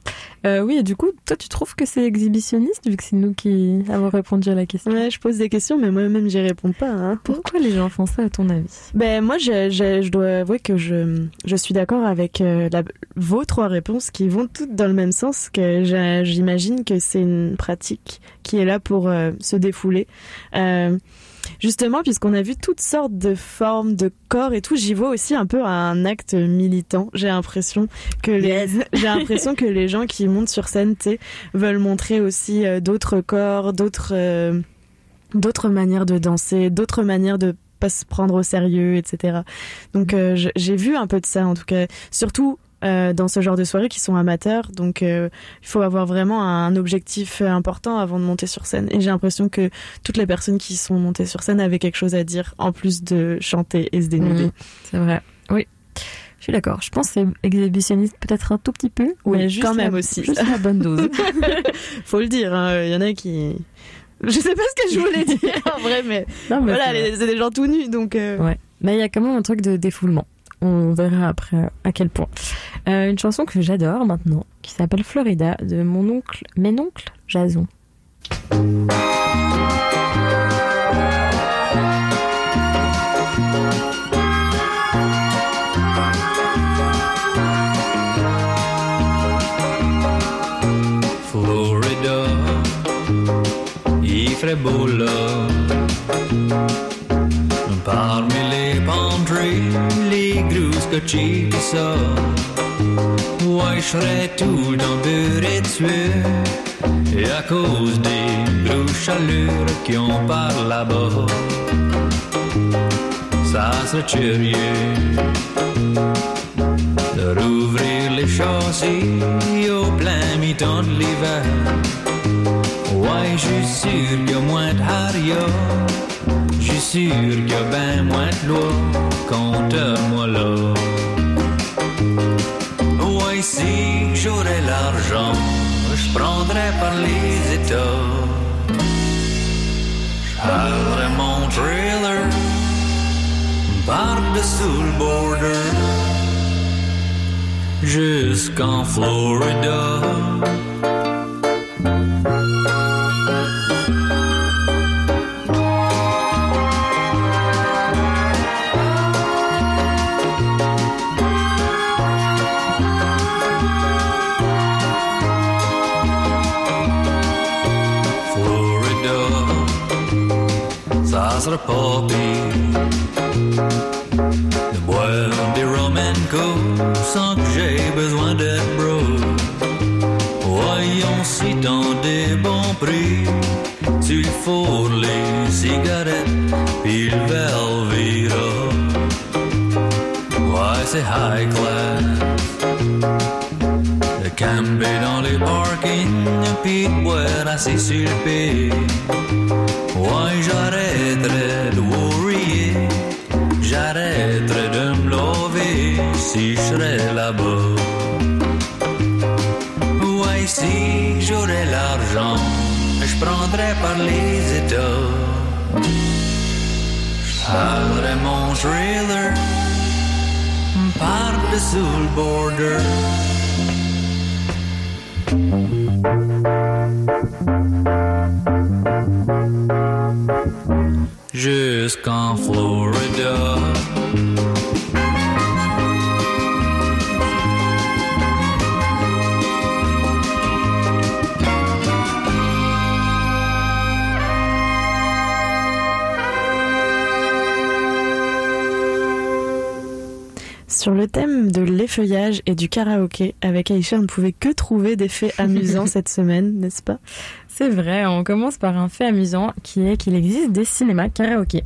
Speaker 1: Euh, oui, et du coup, toi tu trouves que c'est exhibitionniste vu que c'est nous qui avons répondu à la question?
Speaker 2: Ouais, je pose des questions, mais moi-même j'y réponds pas. Hein.
Speaker 1: Pourquoi les gens font ça à ton avis?
Speaker 2: Ben moi, je, je, je dois avouer que je, je suis d'accord avec euh, la, vos trois réponses qui vont toutes dans le même sens. Que j'imagine que c'est une pratique qui est là pour euh, se défouler. Justement, puisqu'on a vu toutes sortes de formes de corps et tout, j'y vois aussi un peu un acte militant. J'ai l'impression que les, j'ai l'impression que les gens qui montent sur scène, veulent montrer aussi euh, d'autres corps, d'autres, euh, d'autres manières de danser, d'autres manières de pas se prendre au sérieux, etc. Donc euh, j'ai vu un peu de ça en tout cas, surtout euh, dans ce genre de soirées qui sont amateurs. Donc euh, il faut avoir vraiment un objectif important avant de monter sur scène. Et j'ai l'impression que toutes les personnes qui sont montées sur scène avaient quelque chose à dire en plus de chanter et se dénuder.
Speaker 1: Mhm, c'est vrai. Oui. Je suis d'accord. Je pense que c'est exhibitionniste peut-être un tout petit peu.
Speaker 2: Oui,
Speaker 1: mais juste
Speaker 2: quand même
Speaker 1: la-
Speaker 2: aussi.
Speaker 1: Juste la bonne dose.
Speaker 2: faut le dire, hein, il y en a qui. Je sais pas ce que je voulais dire en vrai, mais,
Speaker 1: Non, mais
Speaker 2: voilà,
Speaker 1: c'est
Speaker 2: des gens tout nus, donc. euh,
Speaker 1: Ouais. Mais il y a quand même un truc de défoulement. On verra après à quel point. Euh, une chanson que j'adore maintenant, qui s'appelle Florida, de mon oncle, mon oncle Jason.
Speaker 21: Florida. Scotchés pis ça. Ouais, je serais tout dans beurre et à cause des gros chaleurs qui ont par là-bas, ça serait curieux de rouvrir les châssis au plein mi-temps de l'hiver. Ouais, je suis sûr qu'il y a moins de sûr y a ben moins de loi, compte-moi là. Ouais, si j'aurais l'argent, je prendrais par les États. J'hallerais mon trailer par-dessous le border jusqu'en. Florida, pas pire de boire des rum sans que j'ai besoin d'être bro. Voyons si dans des bons prix, tu fourres les cigarettes, le Velveeta. Ouais, c'est high class. Camper dans les parkings, puis boire assis sur le pied. Si je là-bas. Ouais, si j'aurais l'argent, je prendrais par les États. J'hallerais mon trailer par-dessous le border. Jusqu'en Florida.
Speaker 2: Et du karaoké, avec Aïcha, on ne pouvait que trouver des faits amusants cette semaine, n'est-ce pas?
Speaker 1: C'est vrai, on commence par un fait amusant qui est qu'il existe des cinémas karaoké.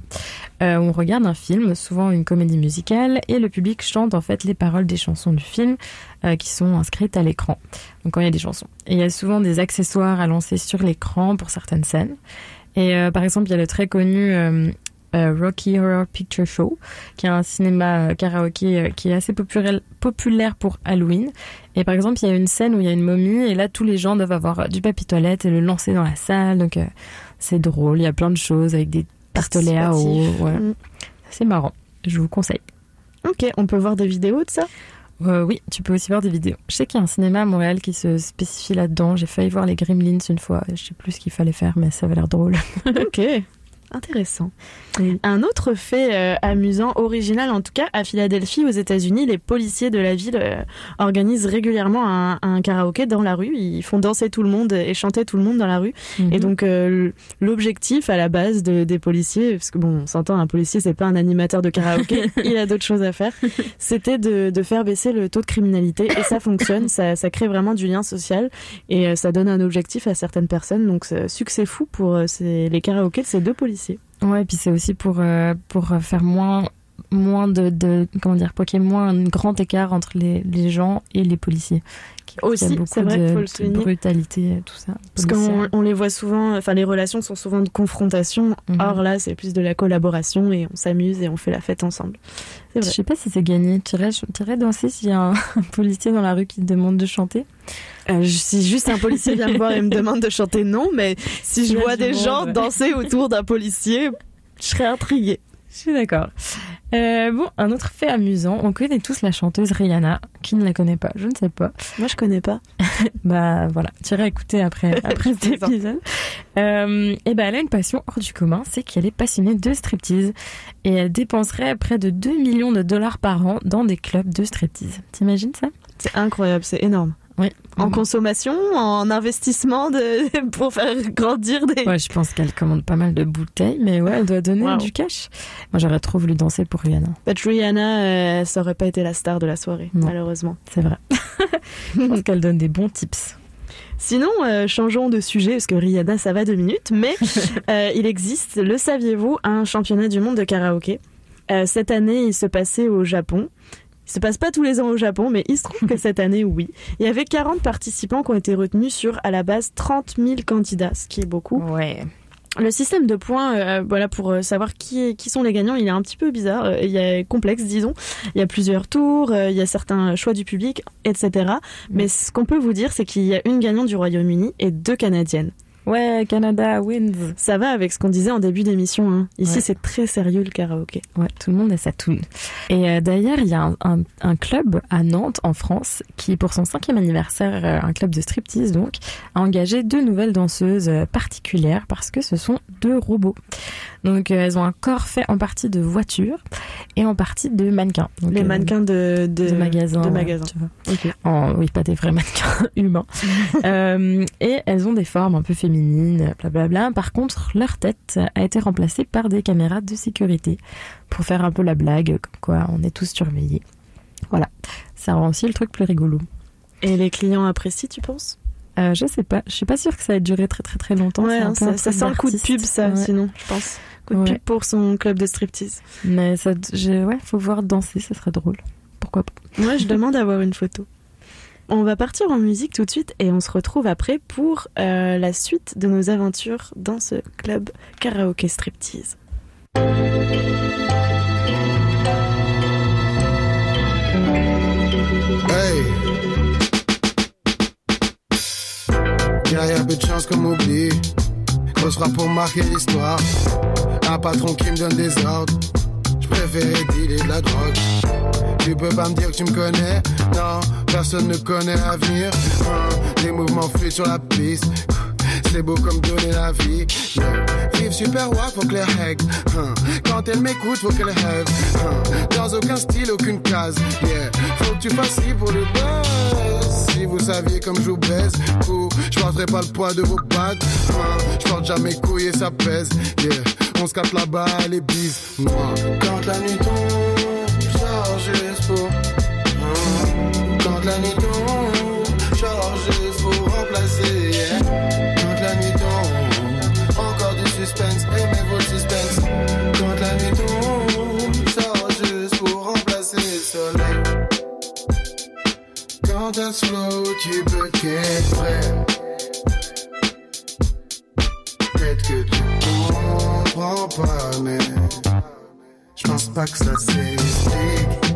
Speaker 1: Euh, on regarde un film, souvent une comédie musicale, et le public chante en fait les paroles des chansons du film euh, qui sont inscrites à l'écran. Donc quand il y a des chansons. Et il y a souvent des accessoires à lancer sur l'écran pour certaines scènes. Et euh, par exemple, il y a le très connu euh, Rocky Horror Picture Show, qui est un cinéma euh, karaoké euh, qui est assez populaire, populaire pour Halloween. Et par exemple, il y a une scène où il y a une momie, et là, tous les gens doivent avoir du papier toilette et le lancer dans la salle. Donc, euh, c'est drôle. Il y a plein de choses avec des pistolets à eau. Ouais.
Speaker 2: Mm.
Speaker 1: C'est marrant. Je vous conseille.
Speaker 2: Ok, on peut voir des vidéos de ça?
Speaker 1: Euh, oui, tu peux aussi voir des vidéos. Je sais qu'il y a un cinéma à Montréal qui se spécifie là-dedans. J'ai failli voir les Gremlins une fois. Je sais plus ce qu'il fallait faire, mais ça avait l'air drôle.
Speaker 2: ok. Intéressant. Un autre fait euh, amusant, original en tout cas, à Philadelphie, aux États-Unis, les policiers de la ville euh, organisent régulièrement un, un, karaoké dans la rue. Ils font danser tout le monde et chanter tout le monde dans la rue.
Speaker 1: Mhm.
Speaker 2: Et donc euh, l'objectif à la base de, des policiers, parce que bon, on s'entend, un policier c'est pas un animateur de karaoké, il a d'autres choses à faire. C'était de, de, faire baisser le taux de criminalité et ça fonctionne, ça, ça crée vraiment du lien social et ça donne un objectif à certaines personnes. Donc succès fou pour ces, les karaokés de ces deux policiers.
Speaker 1: Ouais, et puis c'est aussi pour, euh, pour faire moins, moins de, de, Comment dire Pour qu'il y ait moins un grand écart entre les, les gens et les policiers.
Speaker 2: Aussi, c'est vrai,
Speaker 1: de,
Speaker 2: faut le
Speaker 1: de
Speaker 2: souligner.
Speaker 1: brutalité, tout ça.
Speaker 2: Parce qu'on on les voit souvent, enfin les relations sont souvent de confrontation.
Speaker 1: Mhm.
Speaker 2: Or là, c'est plus de la collaboration et on s'amuse et on fait la fête ensemble.
Speaker 1: Je sais pas si c'est gagné. Tu irais, danser s'il y a un, un policier dans la rue qui te demande de chanter
Speaker 2: euh, si juste un policier vient me voir et me demande de chanter, non. Mais si je vois des gens
Speaker 1: ouais.
Speaker 2: danser autour d'un policier, je serais intriguée.
Speaker 1: Je suis d'accord. Euh, bon, un autre fait amusant, on connaît tous la chanteuse Rihanna. Qui ne la connaît pas? Je ne sais pas.
Speaker 2: Moi, je connais pas.
Speaker 1: bah voilà, tu iras écouter après, après cet épisode. Euh, et ben elle a une passion hors du commun, c'est qu'elle est passionnée de striptease et elle dépenserait près de 2 millions de dollars par an dans des clubs de striptease. T'imagines ça?
Speaker 2: C'est incroyable, c'est énorme.
Speaker 1: Oui.
Speaker 2: En consommation, en investissement de... pour faire grandir des.
Speaker 1: Ouais, je pense qu'elle commande pas mal de bouteilles, mais ouais, elle doit donner
Speaker 2: Wow.
Speaker 1: du cash. Moi, j'aurais trop voulu danser pour Rihanna.
Speaker 2: But Rihanna, euh, ça aurait pas été la star de la soirée,
Speaker 1: Non.
Speaker 2: malheureusement.
Speaker 1: C'est vrai. je pense qu'elle donne des bons tips.
Speaker 2: Sinon, euh, changeons de sujet, parce que Rihanna, ça va deux minutes, mais euh, il existe, le saviez-vous, un championnat du monde de karaoké. Cette année, il se passait au Japon. Il se passe pas tous les ans au Japon, mais il se trouve que cette année, oui. Il y avait 40 participants qui ont été retenus sur, à la base, 30 000 candidats, ce qui est beaucoup.
Speaker 1: Ouais.
Speaker 2: Le système de points, euh, voilà, pour euh, savoir qui, est- qui sont les gagnants, il est un petit peu bizarre. Euh, il est complexe, disons. Il y a plusieurs tours, euh, il y a certains choix du public, etc. Mais ce qu'on peut vous dire, c'est qu'il y a une gagnante du Royaume-Uni et deux Canadiennes.
Speaker 1: Ouais, Canada wins.
Speaker 2: Ça va avec ce qu'on disait en début d'émission. hein. Ici,
Speaker 1: Ouais.
Speaker 2: c'est très sérieux le karaoké.
Speaker 1: Ouais, tout le monde a sa toune. Et euh, d'ailleurs, il y a un, un- un club à Nantes, en France, qui, pour son cinquième anniversaire, euh, un club de striptease donc, a engagé deux nouvelles danseuses euh, particulières parce que ce sont deux robots. Donc, euh, elles ont un corps fait en partie de voitures et en partie de mannequins. Donc,
Speaker 2: Les
Speaker 1: euh,
Speaker 2: mannequins de, de,
Speaker 1: de magasins.
Speaker 2: de
Speaker 1: ouais,
Speaker 2: magasins.
Speaker 1: tu vois.
Speaker 2: Ok.
Speaker 1: En- oui, pas des vrais mannequins humains. Euh, et elles ont des formes un peu féminines, blablabla. Par contre, leur tête a été remplacée par des caméras de sécurité pour faire un peu la blague, comme quoi on est tous surveillés. Voilà, ça rend aussi le truc plus rigolo.
Speaker 2: Et les clients apprécient, tu penses?
Speaker 1: Euh, je sais pas, je suis pas sûre que ça ait duré très très très longtemps.
Speaker 2: Ouais,
Speaker 1: c'est un
Speaker 2: hein, ça, sent le coup de pub, ça,
Speaker 1: Ouais.
Speaker 2: sinon, je pense. Coup de
Speaker 1: Ouais.
Speaker 2: pub pour son club de striptease.
Speaker 1: Mais ça, je, ouais, faut voir danser, ça serait drôle. Pourquoi pas
Speaker 2: Moi, je demande à voir une photo. On va partir en musique tout de suite et on se retrouve après pour euh, la suite de nos aventures dans ce club karaoké striptease.
Speaker 22: Hey. Y'a y a peu de chance qu'on m'oublie. Grosse frappe pour marquer l'histoire. Un patron qui me donne des ordres. Je préférais dealer de la drogue. Tu peux pas me dire que tu me connais. Non, personne ne connaît l'avenir. Hein, Les mouvements fluides sur la piste. C'est beau comme donner la vie. Vive super wack, faut que les règles. Hein. Quand elle m'écoute, faut qu'elle rêve. Hein. Dans aucun style, aucune case. Yeah. Faut que tu fasses ci pour le buzz. Vous saviez comme je vous baise, je porterai pas le poids de vos bagues. Hein. Je porte jamais couille et ça pèse. Yeah. On se capte là-bas, les bises. Moi. Quand la nuit tombe, genre juste pour. Quand la nuit tombe, Quand un slow, tu peux qu'être vrai. Peut-être que tu comprends pas, mais je pense pas que ça s'explique.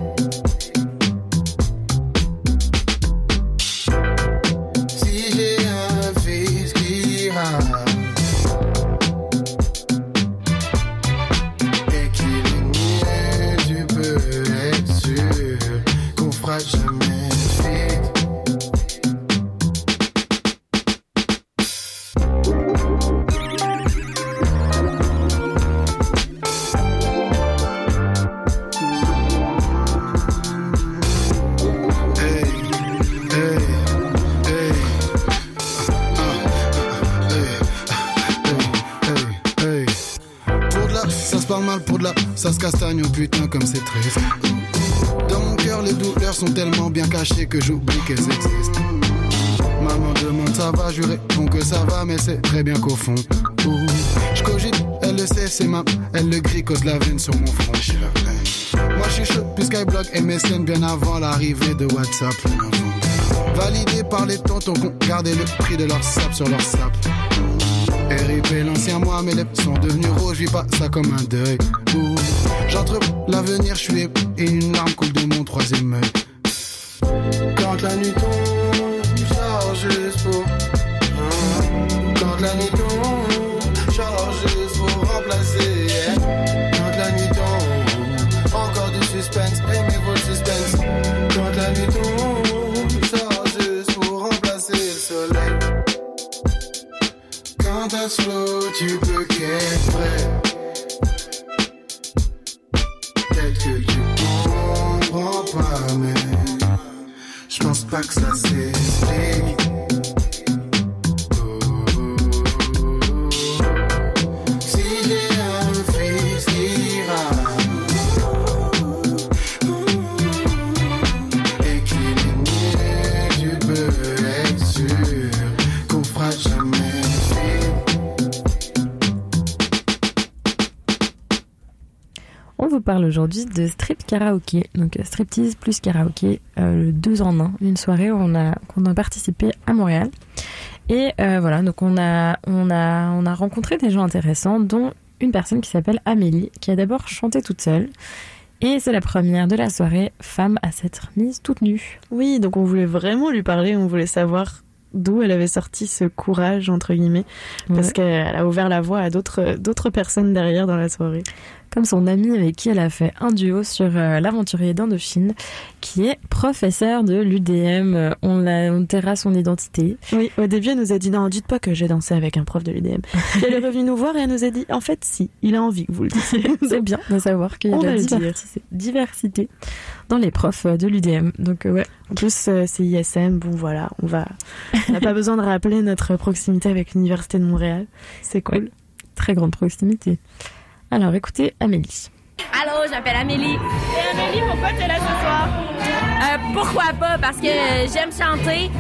Speaker 22: Ça se castagne, oh putain, comme c'est triste. Dans mon cœur, les douleurs sont tellement bien cachées que j'oublie qu'elles existent. Maman demande ça va, je réponds que ça va, mais c'est très bien qu'au fond. ouh, Je cogite, elle le sait, c'est ma. Elle le gricote la veine sur mon front. Moi je suis chaud, puis Skyblock MSN bien avant l'arrivée de WhatsApp. Validé par les tontons gardé le prix de leur sap sur leur sap. L'ancien moi, mes lèvres sont devenues rouges, vis pas ça comme un deuil. J'entre l'avenir, je suis et une larme coule de mon troisième œil. Quand la nuit tombe,
Speaker 1: aujourd'hui de strip karaoké, donc euh, striptease plus karaoké, euh, le deux en un, une soirée où on a, qu'on a participé à Montréal. Et euh, voilà, donc on a, on, a, on a rencontré des gens intéressants, dont une personne qui s'appelle Amélie, qui a d'abord chanté toute seule. Et c'est la première de la soirée, femme à s'être mise toute nue.
Speaker 2: Oui, donc on voulait vraiment lui parler, on voulait savoir d'où elle avait sorti ce courage, entre guillemets, parce
Speaker 1: Ouais.
Speaker 2: qu'elle a ouvert la voie à d'autres d'autres personnes derrière dans la soirée.
Speaker 1: Comme son amie avec qui elle a fait un duo sur euh, l'aventurier d'Indochine, qui est professeur de l'UDM. Euh, On, la, on taira son identité.
Speaker 2: Oui, au début, elle nous a dit non, dites pas que j'ai dansé avec un prof de l'UDM. Elle est revenue nous voir et elle nous a dit en fait, si, il a envie que vous le disiez.
Speaker 1: C'est bien de savoir qu'il y a de la diversité, diversité dans les profs euh, de l'UDM. Donc ouais.
Speaker 2: En plus, euh, c'est ISM, bon voilà, on va. On n'a pas besoin de rappeler notre proximité avec l'Université de Montréal. C'est cool.
Speaker 1: Très grande proximité. Alors écoutez Amélie.
Speaker 7: Allô, je m'appelle Amélie.
Speaker 6: Et Amélie, pourquoi t'es là ce soir?
Speaker 7: Euh, pourquoi pas? Parce que euh, j'aime chanter.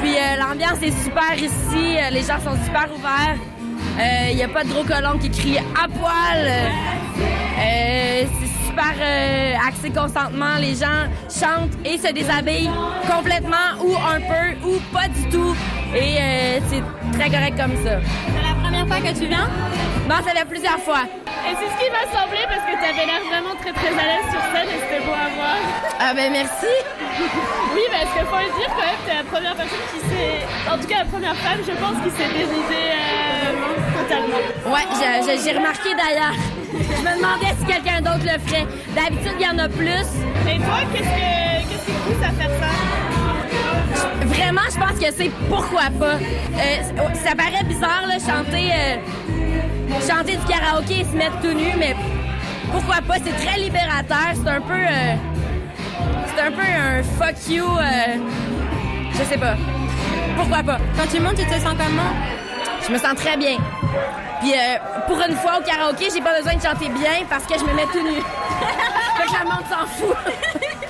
Speaker 7: Puis euh, l'ambiance est super ici. Les gens sont super ouverts. Il n'y a pas de gros colons qui crient à poil. C'est super euh, axé consentement. Les gens chantent et se déshabillent complètement ou un peu ou pas du tout. Et euh, c'est très correct comme ça.
Speaker 6: C'est la première fois que tu viens?
Speaker 7: Non, ça fait plusieurs fois.
Speaker 6: Et c'est ce qui m'a semblé parce que t'avais l'air vraiment très très à l'aise sur scène et c'était beau à voir.
Speaker 7: Ah ben merci.
Speaker 6: oui, parce qu'il faut le dire quand même, t'es la première personne qui s'est... En tout cas, la première femme, je pense, qui s'est dénudée euh, totalement.
Speaker 7: Ouais, j'ai- remarqué d'ailleurs. Je me demandais si quelqu'un d'autre le ferait. D'habitude, il y en a plus.
Speaker 6: Et toi, qu'est-ce que qu'est-ce qui pousse à faire ça?
Speaker 7: Vraiment, je pense que c'est pourquoi pas. Euh, ça paraît bizarre, là, chanter, euh, chanter du karaoké et se mettre tout nu, mais pourquoi pas? C'est très libérateur. C'est un peu. euh, c'est un peu un fuck you. euh, je sais pas. Pourquoi pas? Quand tu montes, tu te sens comment? Je me sens très bien. Puis euh, pour une fois au karaoké, j'ai pas besoin de chanter bien parce que je me mets tout nu. fait que la monde s'en fout.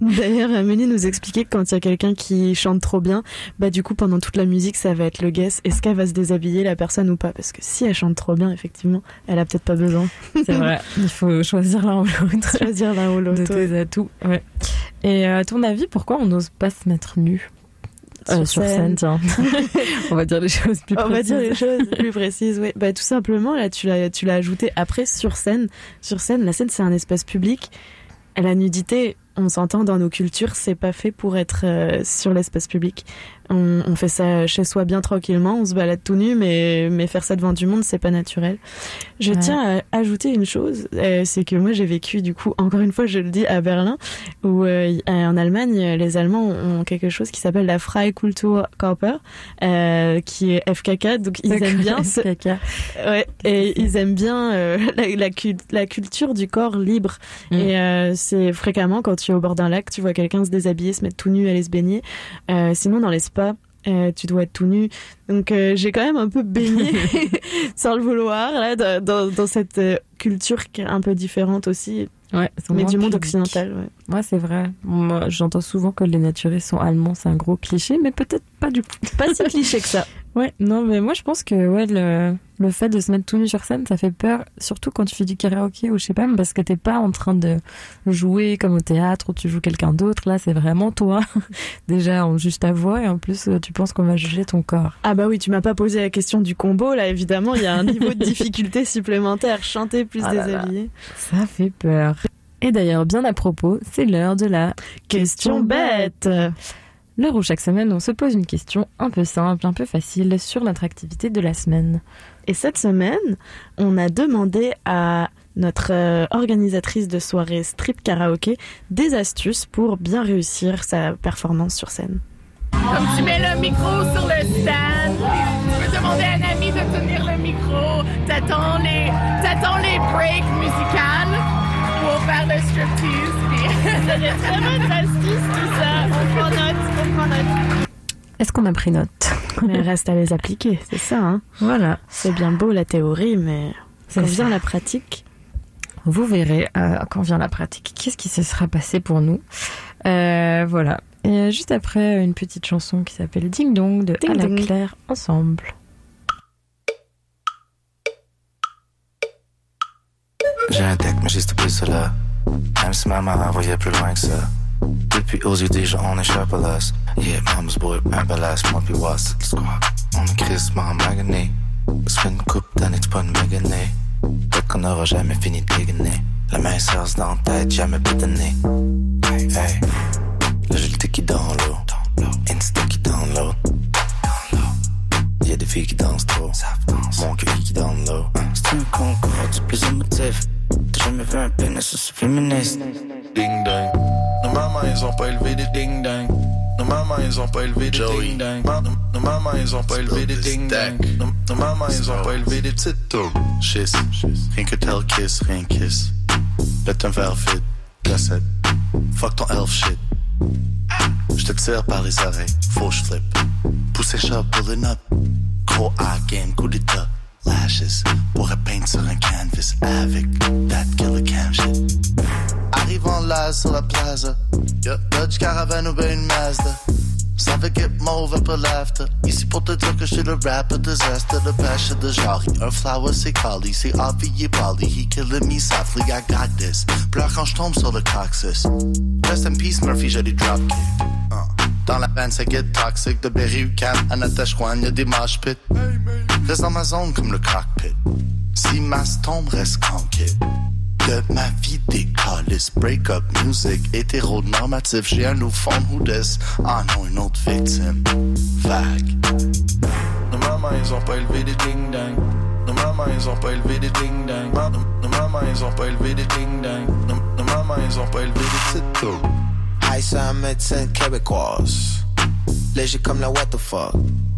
Speaker 2: D'ailleurs, Amélie nous expliquait que quand il y a quelqu'un qui chante trop bien, bah du coup pendant toute la musique ça va être le guess. Est-ce qu'elle va se déshabiller la personne ou pas? Parce que si elle chante trop bien, effectivement, elle a peut-être pas besoin.
Speaker 1: C'est vrai, il faut choisir l'un ou l'autre.
Speaker 2: Choisir l'un ou l'autre.
Speaker 1: De tes atouts. Ouais. Et euh, à ton avis, pourquoi on n'ose pas se mettre nu Euh, sur scène, tiens. on va dire les choses plus
Speaker 2: On va dire les
Speaker 1: précises.
Speaker 2: choses plus précises, oui. Bah, tout simplement, là, tu l'as, tu l'as ajouté après sur scène. Sur scène, la scène, c'est un espace public. La nudité, on s'entend dans nos cultures, c'est pas fait pour être euh, sur l'espace public. On, on fait ça chez soi bien tranquillement, on se balade tout nu, mais, mais faire ça devant du monde, c'est pas naturel. Je
Speaker 1: Ouais.
Speaker 2: tiens à ajouter une chose, euh, c'est que moi j'ai vécu, du coup, encore une fois, je le dis, à Berlin, où euh, en Allemagne, les Allemands ont quelque chose qui s'appelle la Freikulturkörper, euh, qui est FKK, donc ils aiment bien ce...
Speaker 1: FKK.
Speaker 2: Ouais, et ils aiment bien euh, la, la, la culture du corps libre.
Speaker 1: Mm.
Speaker 2: Et euh, c'est fréquemment quand tu es au bord d'un lac, tu vois quelqu'un se déshabiller, se mettre tout nu, aller se baigner. Euh, sinon, dans les spas, euh, tu dois être tout nu. Donc euh, j'ai quand même un peu baigné, sans le vouloir, là, dans, dans- dans cette euh, culture qui est un peu différente aussi,
Speaker 1: Ouais,
Speaker 2: mais du monde occidental. Ouais.
Speaker 1: Ouais, c'est vrai. Moi, j'entends souvent que les naturistes sont allemands, c'est un gros cliché, mais peut-être pas du tout.
Speaker 2: Pas si cliché que ça.
Speaker 1: Ouais, non, mais moi je pense que ouais, le, le fait de se mettre tout nu sur scène, ça fait peur, surtout quand tu fais du karaoké ou je sais pas, parce que t'es pas en train de jouer comme au théâtre où tu joues quelqu'un d'autre. Là, c'est vraiment toi. Déjà, on juge ta voix et en plus, euh, tu penses qu'on va juger ton corps.
Speaker 2: Ah bah oui, tu m'as pas posé la question du combo, là évidemment, il y a un niveau de difficulté supplémentaire. Chanter plus
Speaker 1: Ah
Speaker 2: déshabillé.
Speaker 1: Ça fait peur. Et d'ailleurs, bien à propos, c'est l'heure de la
Speaker 2: Question bête
Speaker 1: L'heure où chaque semaine on se pose une question un peu simple, un peu facile sur notre activité de la semaine.
Speaker 2: Et cette semaine, on a demandé à notre euh, organisatrice de soirée strip karaoké des astuces pour bien réussir sa performance sur scène.
Speaker 6: Comme tu mets le micro sur le stand, tu peux demander à un ami de tenir le micro, t'attends les, t'attends les breaks musicales pour faire le striptease. puis- C'est des très bonnes astuces tout ça. On prend note.
Speaker 1: Est-ce qu'on a pris note
Speaker 2: Mais reste à les appliquer, c'est ça. Hein
Speaker 1: Voilà.
Speaker 2: c'est bien beau la théorie, mais quand vient
Speaker 1: ça.
Speaker 2: la pratique,
Speaker 1: Vous verrez euh, quand vient la pratique qu'est-ce qui se sera passé pour nous. Euh, voilà. Et juste après, une petite chanson qui s'appelle Ding Dong de
Speaker 2: Ding Dong.
Speaker 1: Claire ensemble.
Speaker 23: J'ai un deck, mais j'ai stoppé cela. Même si ma mère voyait plus loin que ça. Depuis des gens, on échappe à l'os. Yeah, mama's boy, un ballast, moi pis Watts, le squad. On est crissement magané. Ça fait une coupe d'années c'est pas une méganée. Peut-être qu'on aura jamais fini de dégainer. La main serse dans la tête, jamais bétonné. Hey, hey. Le ticket dans l'eau. Insta qui download. Y'a des filles qui dansent trop. Mon cul qui donne l'eau. C'est un concours du plus émotif. T'as jamais vu un pénis aussi féministe.
Speaker 24: Ding dong. Nos mamans, ils ont pas élevé des ding dong. Nos mamans, ils ont pas élevé des ding dong. Ma- Nos, mamans, ils ont pas élevé des ding dong. Nos, mamans, ils ont pas élevé des petites tours.
Speaker 25: Chiss, rien que tel kiss, rien kiss. Let un verre vide, cassette. Fuck ton elf shit. Je te tire par les oreilles, faut que je flippe. Pousser chat, pulling up. Gros eye game, coup d'état. Lashes, pourrait peindre sur un canvas avec that killer cam shit. Arrivons là sur la plaza. Dodge Caravan ou ben une Mazda. Ça veut get mauve up l'after. Ici pour te dire que je suis le rapper disaster, le pêche de genre. Un flower c'est Carly, c'est et Polly. He killing me softly, I got this. Pleure quand je tombe sur le coccyx. Rest in peace Murphy, j'ai des dropkicks. Uh. Dans la band, ça get toxic. De Berry UQAM à Natashquan, y'a des mosh pits. Reste dans ma zone comme le cockpit. Si ma tombe reste tranquille. De ma vie décalisse, break-up music, hétéronormatif, j'ai un nouveau phone, who this? Ah non, une autre victime, vague.
Speaker 24: Nos mamans, ils ont pas élevé des ding dong. Nos mamans, ils ont pas élevé des ding dong. Ma- Nos, mamans, ils ont pas élevé des ding dong. Nos, nos mamans, ils ont pas élevé des petites tours.
Speaker 26: High ça médecine québécoise. Léger comme la what the fuck.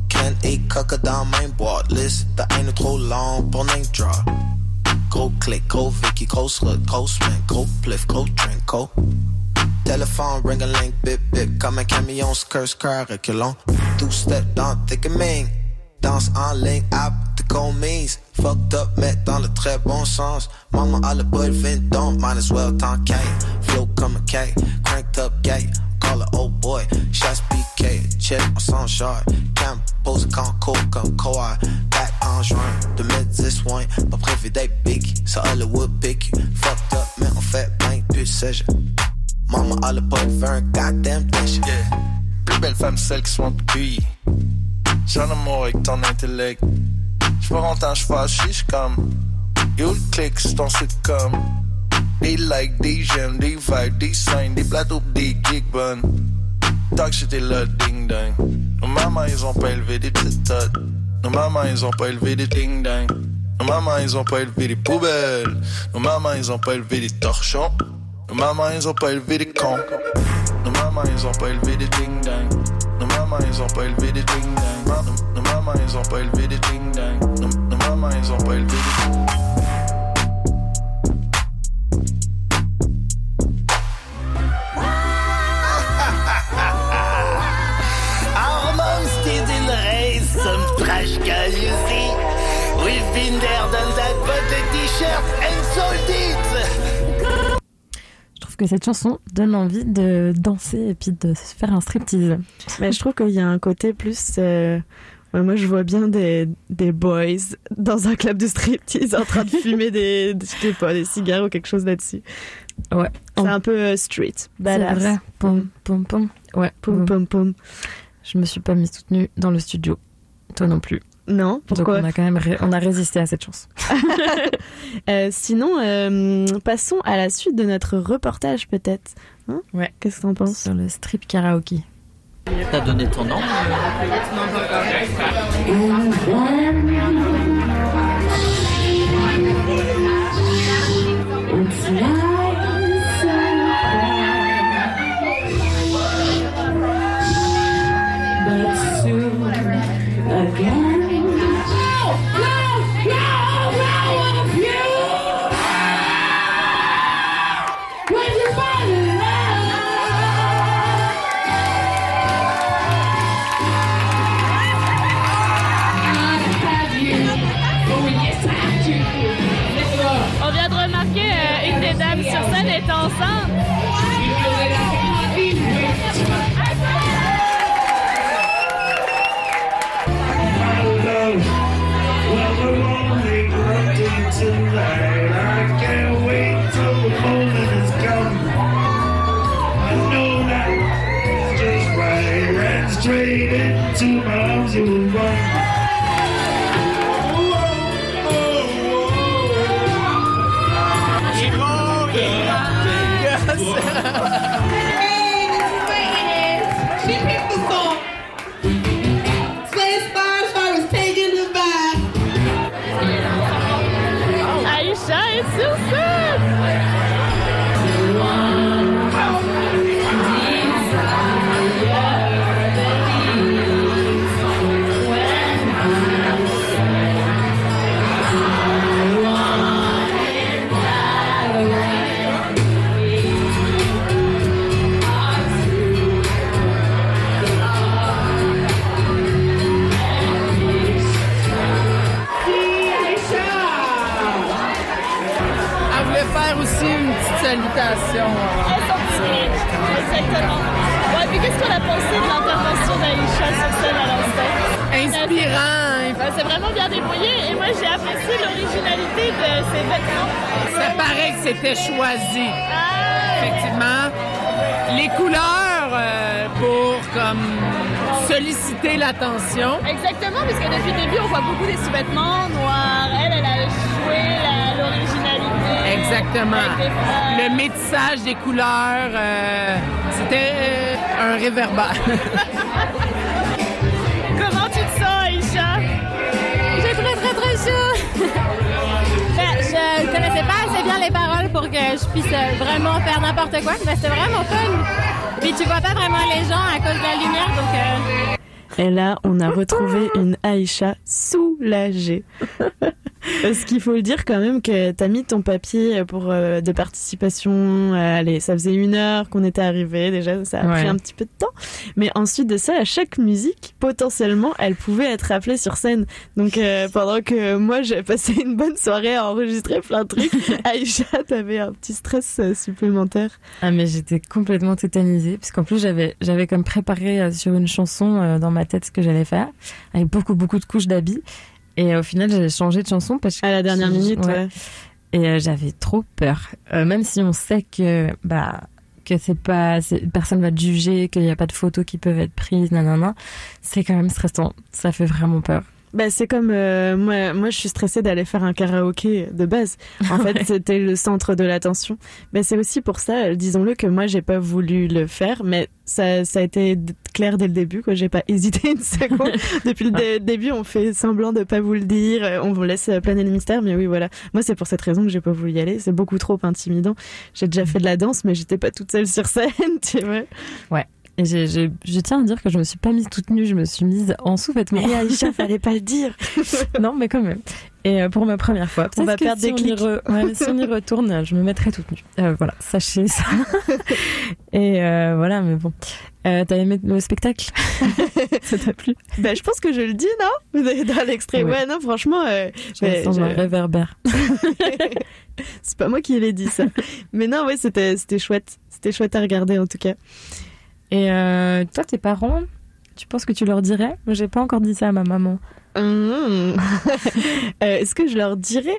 Speaker 26: Ken et coca dans main boîte. Liste de haine trop long pour name drop. Gros click, gros Vicky, grosse route, grosse main, gros pliff, gros drink, go. Téléphone ring a link, bip bip, comme un camion, skr skr, reculons. Two step dans thick and ming. Danse en ligne, app de commise. Fucked up, mais dans le très bon sens. Maman a le boy vin, don't might as well tant. Flow comme un K, cranked up gay. Call it old boy, shots PK, check on son genre. Cam pose quand cool comme Kawhi. Back en juin 2010, ouais. Pas prévu d'être big, ça Hollywood pick. Fucked up, mais on fait plein plus sèche. Maman a le boy veut un goddamn dish.
Speaker 24: Yeah. Plus belle femme, celle qui sont depuis. J'ai un amour avec ton intellect. J'suis pas content, j'suis fâché, j'suis comme. Yo, le click, c'est ton sitcom. Des likes, des j'aime, des vibes, des signs, des plateaux, des gigs bonnes. Tant que j'étais là, ding dong. Nos mamans, ils ont pas élevé des petites. Nos mamans, ils ont pas élevé des ding dong. Nos mamans, ils ont pas élevé des poubelles. Nos mamans, ils ont pas élevé des torchons. Nos mamans, ils ont pas élevé des cons. Nos mamans, ils ont pas élevé des ding dong. Nos mamans, ils ont pas élevé des ding dong. Nos, mamans, ils ont pas élevé des ding dong maman, ils ont pas élevé Hormones,
Speaker 25: steed in race, some trash can you see? We've been there, done that, but t-shirt and sold!
Speaker 1: Je trouve que cette chanson donne envie de danser et puis de faire un striptease.
Speaker 2: Mais je trouve qu'il y a un côté plus. Euh, ouais, moi, je vois bien des, des boys dans un club de striptease en train de fumer des, des- je sais pas, des cigares ou quelque chose là-dessus.
Speaker 1: Ouais.
Speaker 2: C'est un peu euh, street. Badass.
Speaker 1: C'est vrai. Pom, pom, pom. Ouais.
Speaker 2: Pom, pom, pom.
Speaker 1: Je me suis pas mise toute nue dans le studio. Toi non plus.
Speaker 2: Non, pourquoi
Speaker 1: Donc on a quand même ré- on a résisté à cette chance.
Speaker 2: Euh, sinon, euh, passons à la suite de notre reportage, peut-être. Hein?
Speaker 1: Ouais.
Speaker 2: Qu'est-ce que t'en penses?
Speaker 1: Sur le strip karaoké.
Speaker 9: T'as donné ton nom
Speaker 18: But
Speaker 2: retrouvé une Aïcha soulagée. Parce qu'il faut le dire quand même que t'as mis ton papier pour euh, de participation. euh, allez, ça faisait une heure qu'on était arrivé déjà, ça a
Speaker 1: Ouais.
Speaker 2: pris un petit peu de temps. Mais ensuite de ça, à chaque musique, potentiellement, elle pouvait être appelée sur scène. Donc euh, pendant que moi j'ai passé une bonne soirée à enregistrer plein de trucs, Aïcha, t'avais un petit stress euh, supplémentaire.
Speaker 1: Ah mais j'étais complètement tétanisée parce qu'en plus j'avais j'avais comme préparé euh, sur une chanson euh, dans ma tête ce que j'allais faire avec beaucoup beaucoup de couches d'habits et au final j'avais changé de chanson parce que
Speaker 2: à la dernière minute, ouais.
Speaker 1: et euh, j'avais trop peur. Euh, même si on sait que bah que c'est pas personne va te juger qu'il n'y a pas de photos qui peuvent être prises nanana c'est quand même stressant. Ça fait vraiment peur
Speaker 2: Bah, c'est comme euh, moi, moi, je suis stressée d'aller faire un karaoké de base. En fait, c'était le centre de l'attention. Mais c'est aussi pour ça, euh, disons-le, que moi, j'ai pas voulu le faire, mais ça, ça a été clair dès le début, que j'ai pas hésité une seconde. Depuis le dé- début, on fait semblant de pas vous le dire, euh, on vous laisse planer le mystère, mais oui, voilà. Moi, c'est pour cette raison que j'ai pas voulu y aller. C'est beaucoup trop intimidant. J'ai déjà fait de la danse, mais j'étais pas toute seule sur scène, tu vois.
Speaker 1: Ouais. Et je tiens à dire que je me suis pas mise toute nue, je me suis mise en sous-vêtements.
Speaker 2: Mais Aïcha, fallait pas le dire.
Speaker 1: non, mais quand même. Et euh, pour ma première fois,
Speaker 2: On va perdre
Speaker 1: si
Speaker 2: des
Speaker 1: on y
Speaker 2: clics.
Speaker 1: re- ouais, si on y retourne, je me mettrai toute nue. Euh, voilà, sachez ça. Et euh, voilà, mais bon. Euh, T'as aimé le spectacle? Ça t'a plu?
Speaker 2: Bah, je pense que je le dis, non? Dans l'extrait.
Speaker 1: Ouais.
Speaker 2: Ouais. non, franchement. euh,
Speaker 1: Je
Speaker 2: mais
Speaker 1: sens
Speaker 2: je-
Speaker 1: un réverbère.
Speaker 2: C'est pas moi qui l'ai dit, ça. mais non, ouais, c'était chouette. C'était chouette à regarder, en tout cas.
Speaker 1: Et euh, toi, tes parents, tu penses que tu leur dirais? Moi, j'ai pas encore dit ça à ma maman.
Speaker 2: Euh, Est-ce que je leur dirais?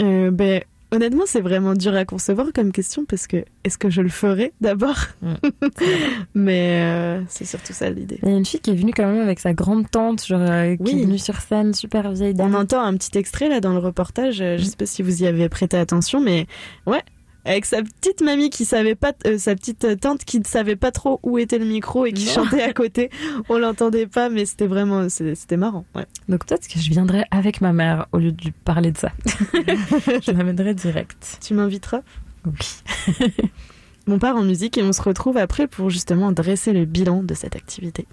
Speaker 2: Euh, Ben, honnêtement, c'est vraiment dur à concevoir comme question parce que est-ce que je le ferais d'abord? Mais euh, c'est surtout ça l'idée.
Speaker 1: Il y a une fille qui est venue quand même avec sa grande tante, genre, euh, qui
Speaker 2: Oui.
Speaker 1: est venue sur scène, super vieille dame.
Speaker 2: On entend un petit extrait là dans le reportage. Je sais pas si vous y avez prêté attention, mais ouais. Avec sa petite mamie qui savait pas, euh, sa petite tante qui ne savait pas trop où était le micro et qui
Speaker 1: Non.
Speaker 2: chantait à côté. On l'entendait pas, mais c'était vraiment, c'était marrant. Ouais.
Speaker 1: Donc peut-être que je viendrai avec ma mère au lieu de lui parler de ça. je l'amènerai direct.
Speaker 2: Tu m'inviteras?
Speaker 1: Oui.
Speaker 2: On part en musique et on se retrouve après pour justement dresser le bilan de cette activité.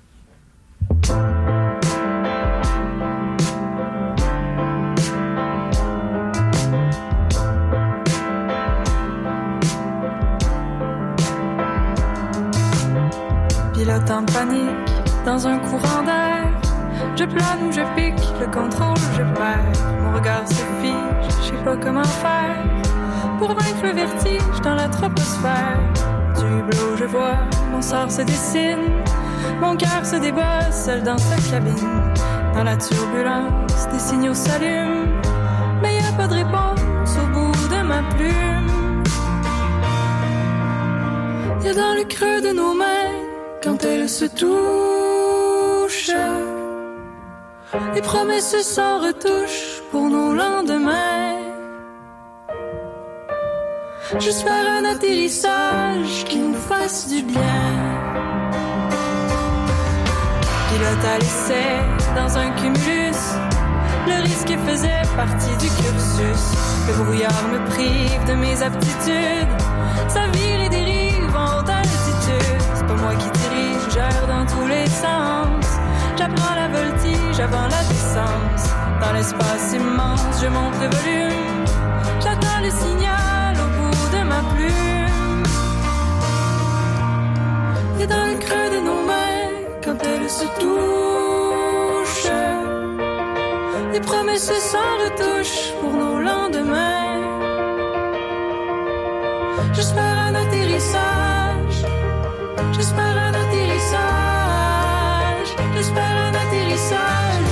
Speaker 27: Pilote en panique dans un courant d'air. Je plane ou je pique, le contrôle je perds. Mon regard se fige, je sais pas comment faire. Pour vaincre le vertige dans la troposphère. Du hublot je vois, mon sort se dessine. Mon cœur se débat seul dans sa cabine. Dans la turbulence, des signaux s'allument. Mais y a pas de réponse au bout de ma plume. Y dans le creux de nos mains, quand elles se touchent, les promesses sans retouche pour nos lendemains. Faire un atterrissage qui nous fasse du bien. Pilote à l'essai dans un cumulus. Le risque faisait partie du cursus. Le brouillard me prive de mes aptitudes. Sa vie J'apprends la voltige avant la descente. Dans l'espace immense, je monte le volume. J'attends le signal au bout de ma plume. Et dans le creux de nos mains, quand elles se touchent, les promesses sans retouche pour nos lendemains. J'espère un atterrissage, j'espère un un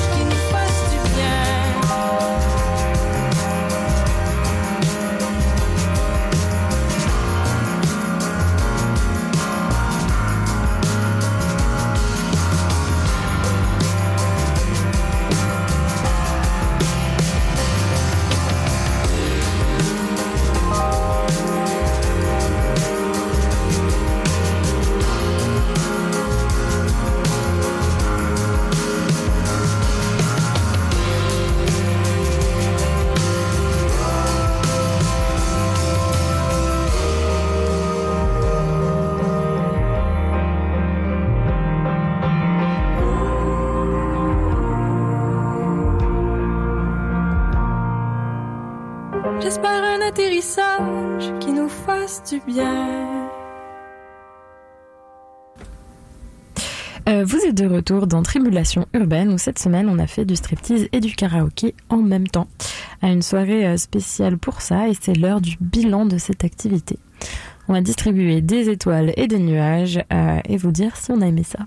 Speaker 1: Euh, vous êtes de retour dans Tribulation urbaine où cette semaine on a fait du striptease et du karaoké en même temps à une soirée euh, spéciale pour ça et c'est l'heure du bilan de cette activité. On va distribuer des étoiles et des nuages euh, et vous dire si on a aimé ça.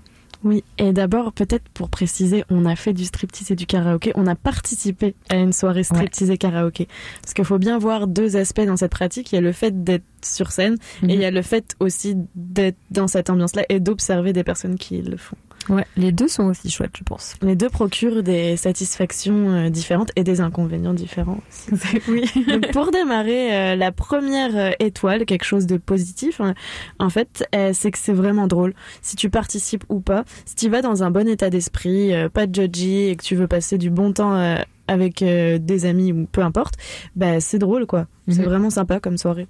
Speaker 2: Oui, et d'abord, peut-être pour préciser, on a fait du striptease et du karaoké. On a participé à une soirée striptease et karaoké. Parce qu'il faut bien voir deux aspects dans cette pratique. Il y a le fait d'être sur scène et il y a le fait aussi d'être dans cette ambiance-là et d'observer des personnes qui le font.
Speaker 1: Ouais, les deux sont aussi chouettes, je pense.
Speaker 2: Les deux procurent des satisfactions euh, différentes et des inconvénients différents aussi.
Speaker 1: oui.
Speaker 2: Donc pour démarrer, euh, la première euh, étoile, quelque chose de positif, hein, en fait, c'est que c'est vraiment drôle. Si tu participes ou pas, si tu vas dans un bon état d'esprit, pas de judgy et que tu veux passer du bon temps avec des amis ou peu importe, bah c'est drôle quoi. C'est
Speaker 1: Mhm.
Speaker 2: vraiment sympa comme soirée.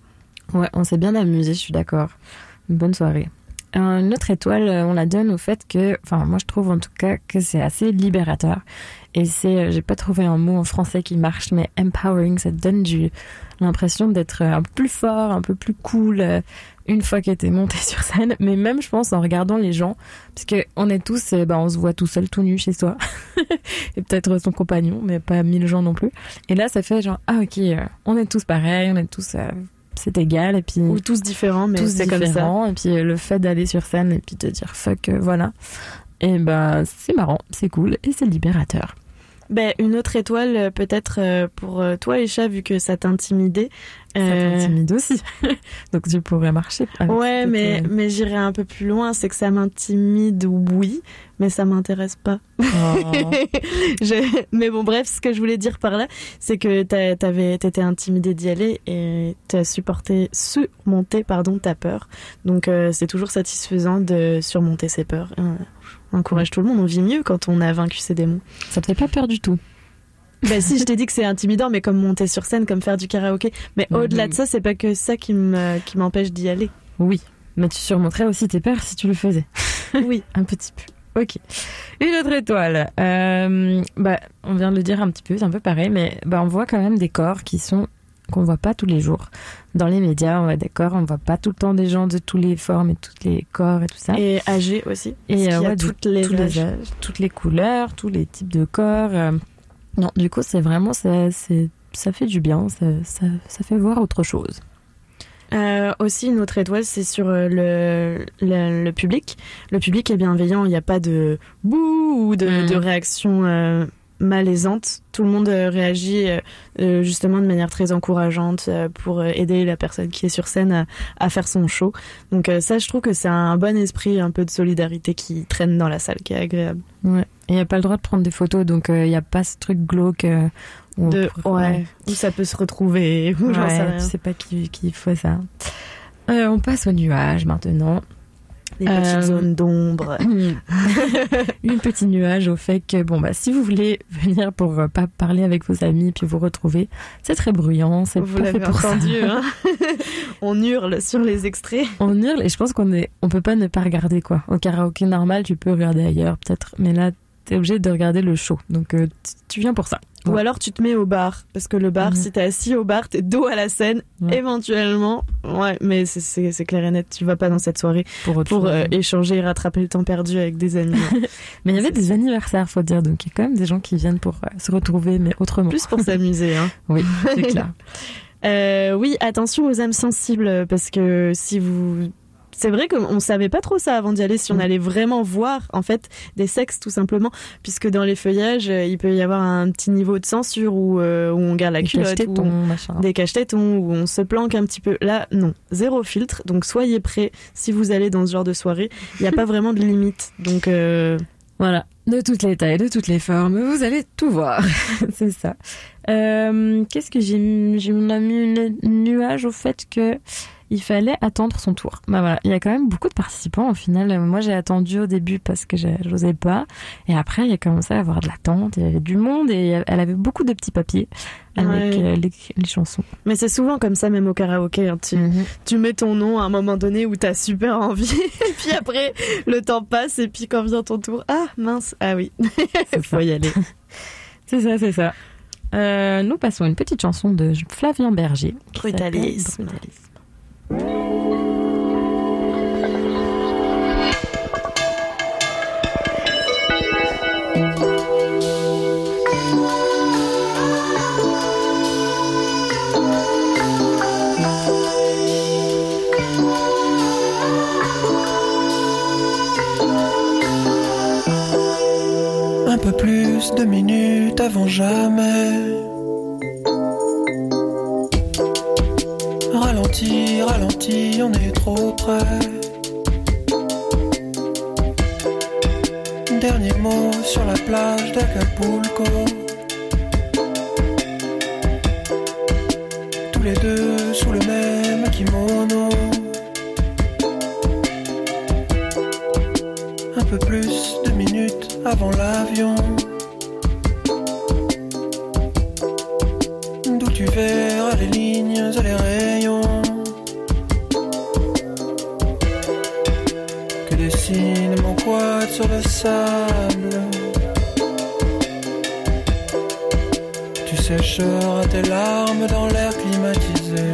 Speaker 1: Ouais, on s'est bien amusé, je suis d'accord. Bonne soirée. Une autre étoile, euh, on la donne au fait que, enfin, moi je trouve en tout cas que c'est assez libérateur. Et c'est, euh, j'ai pas trouvé un mot en français qui marche, mais empowering, ça donne du, l'impression d'être un peu plus fort, un peu plus cool, euh, une fois que t'es monté sur scène. Mais même, je pense, en regardant les gens, parce que on est tous, euh, bah, on se voit tout seul, tout nu chez soi. et peut-être son compagnon, mais pas mille gens non plus. Et là, ça fait genre, ah ok, euh, on est tous pareils, on est tous, euh, c'est égal, et puis.
Speaker 2: Ou tous différents, mais
Speaker 1: tous
Speaker 2: c'est comme ça.
Speaker 1: Et puis euh, le fait d'aller sur scène et puis te dire fuck, euh, voilà. Et ben, c'est marrant, c'est cool et c'est libérateur.
Speaker 2: Ben, une autre étoile, euh, peut-être euh, pour euh, toi, Isha, vu que ça t'intimidait.
Speaker 1: Ça t'intimide aussi. Donc tu pourrais marcher.
Speaker 2: Ouais, mais, mais j'irai un peu plus loin. C'est que ça m'intimide, oui, mais ça m'intéresse pas.
Speaker 1: Oh.
Speaker 2: Je- Mais bon, bref, ce que je voulais dire par là, c'est que t'avais, t'étais intimidé d'y aller et t'as supporté, surmonté, pardon, ta peur. Donc euh, c'est toujours satisfaisant de surmonter ses peurs. Euh, on encourage tout le monde, on vit mieux quand on a vaincu ses démons.
Speaker 1: Ça te fait pas peur du tout
Speaker 2: Bah si, je t'ai dit que c'est intimidant, mais comme monter sur scène, comme faire du karaoké. Mais au-delà de ça, c'est pas que ça qui m'empêche d'y aller.
Speaker 1: Oui, mais tu surmonterais aussi tes peurs si tu le faisais.
Speaker 2: oui,
Speaker 1: un petit peu. Ok. Une autre étoile. Euh, bah, on vient de le dire un petit peu, c'est un peu pareil, mais bah, on voit quand même des corps qui sont qu'on voit pas tous les jours. Dans les médias, on des corps, on voit pas tout le temps des gens de tous les formes et tous les corps et tout ça.
Speaker 2: Et âgés aussi.
Speaker 1: Et euh,
Speaker 2: qu'il y a
Speaker 1: ouais, de
Speaker 2: toutes les
Speaker 1: tous
Speaker 2: âges.
Speaker 1: âges, toutes les couleurs, tous les types de corps. euh. Non, du coup, c'est vraiment ça, c'est ça fait du bien, ça, ça, ça fait voir autre chose.
Speaker 2: Euh, aussi, une autre étoile, c'est sur le, le, le public. Le public est bienveillant, il n'y a pas de bouh ou de,
Speaker 1: Mm.
Speaker 2: de réaction euh, malaisante. Tout le monde euh, réagit euh, euh, justement de manière très encourageante euh, pour euh, aider la personne qui est sur scène à, à faire son show. Donc euh, ça, je trouve que c'est un bon esprit, un peu de solidarité qui traîne dans la salle, qui est agréable.
Speaker 1: Ouais. Et il n'y a pas le droit de prendre des photos, donc il n'y a pas ce truc glauque. euh, où
Speaker 2: De, ouais, où ça peut se retrouver, ou
Speaker 1: Ouais,
Speaker 2: sais rien.
Speaker 1: Sais pas qui, qui fait ça. Euh, on passe aux nuages maintenant.
Speaker 2: Les petites
Speaker 1: Euh,
Speaker 2: zones d'ombre.
Speaker 1: Une petite nuage au fait que, bon, bah, si vous voulez venir pour euh, pas parler avec vos amis puis vous retrouver, c'est très bruyant, c'est
Speaker 2: Vous
Speaker 1: pas fait
Speaker 2: l'avez entendu, hein On hurle sur les extraits.
Speaker 1: On hurle et je pense qu'on est, on peut pas ne pas regarder quoi. Au karaoké normal, tu peux regarder ailleurs peut-être, mais là, t'es obligé de regarder le show. Donc, euh, tu- viens pour ça.
Speaker 2: Ou alors tu te mets au bar, parce que le bar,
Speaker 1: Mhm.
Speaker 2: si t'es assis au bar, t'es dos à la scène, éventuellement. Ouais, mais c'est- clair et net, tu vas pas dans cette soirée
Speaker 1: pour, chose.
Speaker 2: euh, échanger et rattraper le temps perdu avec des amis.
Speaker 1: Mais il y avait des anniversaires, faut dire, donc il y a quand même des gens qui viennent pour euh, se retrouver, mais autrement.
Speaker 2: Plus pour s'amuser, hein.
Speaker 1: Oui, c'est clair.
Speaker 2: Euh, oui, attention aux âmes sensibles, parce que si vous... C'est vrai qu'on savait pas trop ça avant d'y aller, si
Speaker 1: Mm.
Speaker 2: on allait vraiment voir, en fait, des sexes, tout simplement, puisque dans les feuillages, euh, il peut y avoir un petit niveau de censure où, euh, où on garde la
Speaker 1: Des
Speaker 2: culotte, on-
Speaker 1: machin.
Speaker 2: des cache-tétons, où on se planque un petit peu. Là, non, zéro filtre, donc soyez prêts si vous allez dans ce genre de soirée. Il n'y a pas vraiment de limite, donc... euh,
Speaker 1: Voilà, de toutes les tailles, de toutes les formes, vous allez tout voir. c'est ça. Euh, Qu'est-ce que j'ai mis J'ai mis une nuage au fait que il fallait attendre son tour. Bah voilà, il y a quand même beaucoup de participants au final. Moi, j'ai attendu au début parce que j'osais pas, et après, il y a commencé à avoir de l'attente. Il y avait du monde et elle avait beaucoup de petits papiers avec
Speaker 2: Ouais.
Speaker 1: euh, les, les chansons.
Speaker 2: Mais c'est souvent comme ça, même au karaoké. hein. Tu,
Speaker 1: Mhm.
Speaker 2: tu mets ton nom à un moment donné où t'as super envie, et puis après, le temps passe, et puis quand vient ton tour, ah mince, ah oui, faut y aller.
Speaker 1: C'est ça, c'est ça. Euh, nous passons à une petite chanson de Flavien Berger.
Speaker 2: Brutalisme.
Speaker 1: Brutalisme.
Speaker 28: Un peu plus de minutes avant jamais. Ralenti, ralenti, on est trop près. Dernier mot sur la plage d'Acapulco. Tous les deux sous le même kimono. Un peu plus de minutes avant l'avion. D'où tu verras les lignes les rayons. Sur le sable. Tu sécheras tes larmes dans l'air climatisé.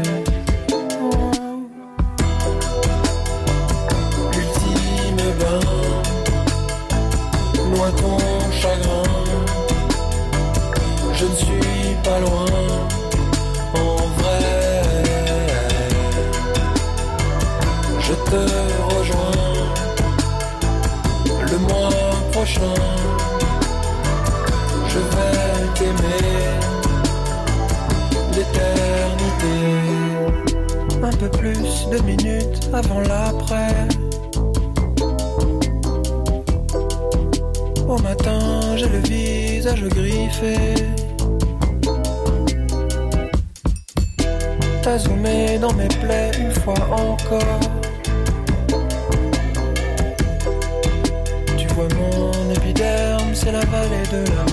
Speaker 28: Ultime bain, noie ton chagrin. Je ne suis pas loin, T'as zoomé dans mes plaies une fois encore. Tu vois mon épiderme, c'est la vallée de la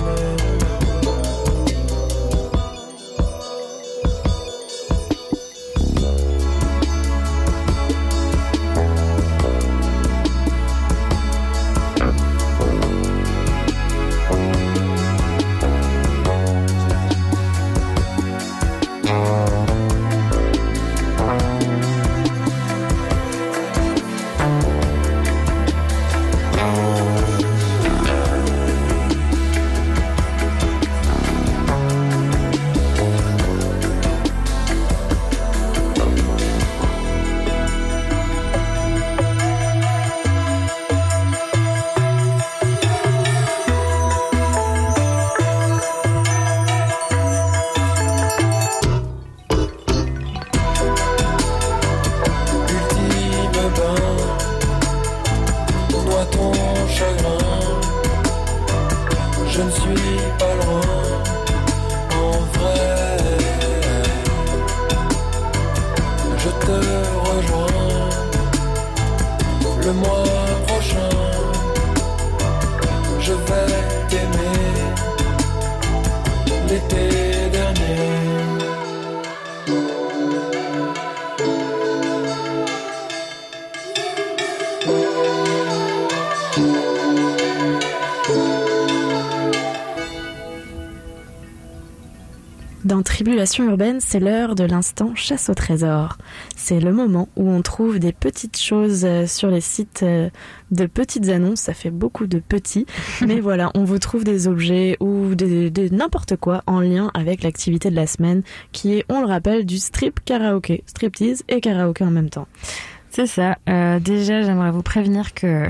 Speaker 2: Tribulation urbaine, c'est l'heure de l'instant chasse au trésor. C'est le moment où on trouve des petites choses euh, sur les sites euh, de petites annonces. Ça fait beaucoup de petits, mais voilà, on vous trouve des objets ou des- n'importe quoi en lien avec l'activité de la semaine, qui est, on le rappelle, du strip karaoké, striptease et karaoké en même temps.
Speaker 1: C'est ça. Euh, déjà, j'aimerais vous prévenir que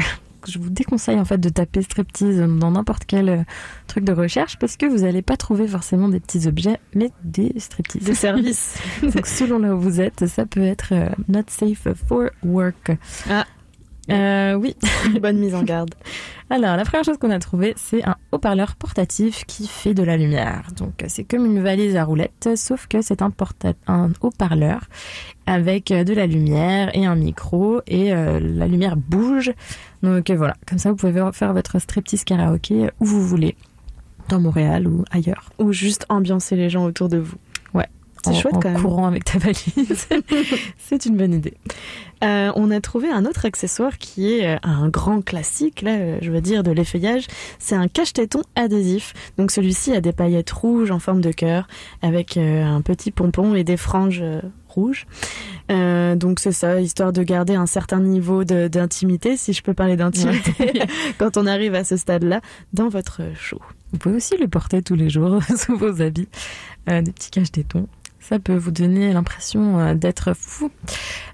Speaker 1: que je vous déconseille en fait de taper striptease dans n'importe quel euh, truc de recherche parce que vous n'allez pas trouver forcément des petits objets, mais des striptease.
Speaker 2: Des services.
Speaker 1: Donc selon là où vous êtes, ça peut être euh, not safe for work.
Speaker 2: Ah.
Speaker 1: Euh, oui.
Speaker 2: Bonne mise en garde.
Speaker 1: Alors, la première chose qu'on a trouvée, c'est un haut-parleur portatif qui fait de la lumière. Donc, c'est comme une valise à roulettes, sauf que c'est un, un haut-parleur avec euh, de la lumière et un micro, et euh, la lumière bouge. Donc, euh, voilà, comme ça, vous pouvez faire votre striptease karaoké où vous voulez, dans Montréal ou ailleurs.
Speaker 2: Ou juste ambiancer les gens autour de vous. C'est
Speaker 1: En-
Speaker 2: chouette
Speaker 1: en
Speaker 2: quand même.
Speaker 1: courant avec ta valise. c'est une bonne idée.
Speaker 2: Euh, on a trouvé un autre accessoire qui est euh, un grand classique, là, euh, je veux dire, de l'effeuillage. C'est un cache-téton adhésif. Donc celui-ci a des paillettes rouges en forme de cœur, avec un petit pompon et des franges rouges. Euh, donc c'est ça, histoire de garder un certain niveau d'intimité, si je peux parler d'intimité, quand on arrive à ce stade-là, dans votre show.
Speaker 1: Vous pouvez aussi le porter tous les jours sous vos habits, euh, des petits caches-tétons. Ça peut vous donner l'impression euh, d'être fou.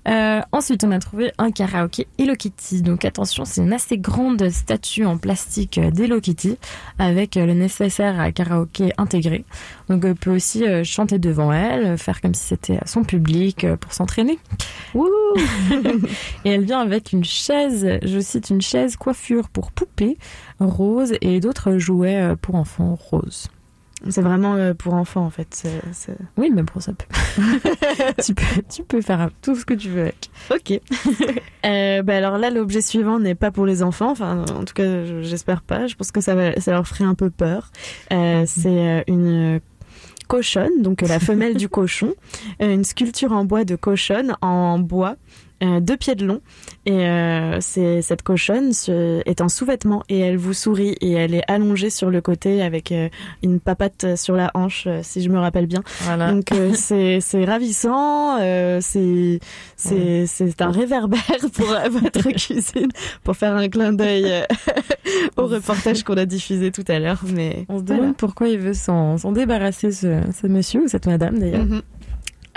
Speaker 1: Euh, ensuite, on a trouvé un karaoké Hello Kitty. Donc attention, c'est une assez grande statue en plastique euh, d'Hello Kitty avec le nécessaire à karaoké intégré. Donc on peut aussi chanter devant elle, faire comme si c'était son public pour s'entraîner. et elle vient avec une chaise, je cite une chaise coiffure pour poupée rose et d'autres jouets pour enfants roses.
Speaker 2: C'est vraiment euh, pour enfants en fait. c'est- c'est-
Speaker 1: Oui, mais bon, ça peut. tu, peux tu peux faire tout ce que tu veux avec.
Speaker 2: Ok. Euh, bah alors là, l'objet suivant n'est pas pour les enfants. Enfin, en tout cas, je- j'espère pas. Je pense que ça, va, ça leur ferait un peu peur. Euh, c'est euh, une cochonne, donc la femelle du cochon, une sculpture en bois de cochonne en bois. Euh, deux pieds de long. Et euh, c'est cette cochonne est en sous-vêtements et elle vous sourit et elle est allongée sur le côté avec euh, une papate sur la hanche, si je me rappelle bien.
Speaker 1: Voilà.
Speaker 2: Donc c'est c'est ravissant, c'est c'est c'est un réverbère pour votre cuisine pour faire un clin d'œil au reportage qu'on a diffusé tout à l'heure. Mais
Speaker 1: On se demande pourquoi il veut s'en débarrasser, ce, ce monsieur ou cette madame d'ailleurs.
Speaker 2: Mhm.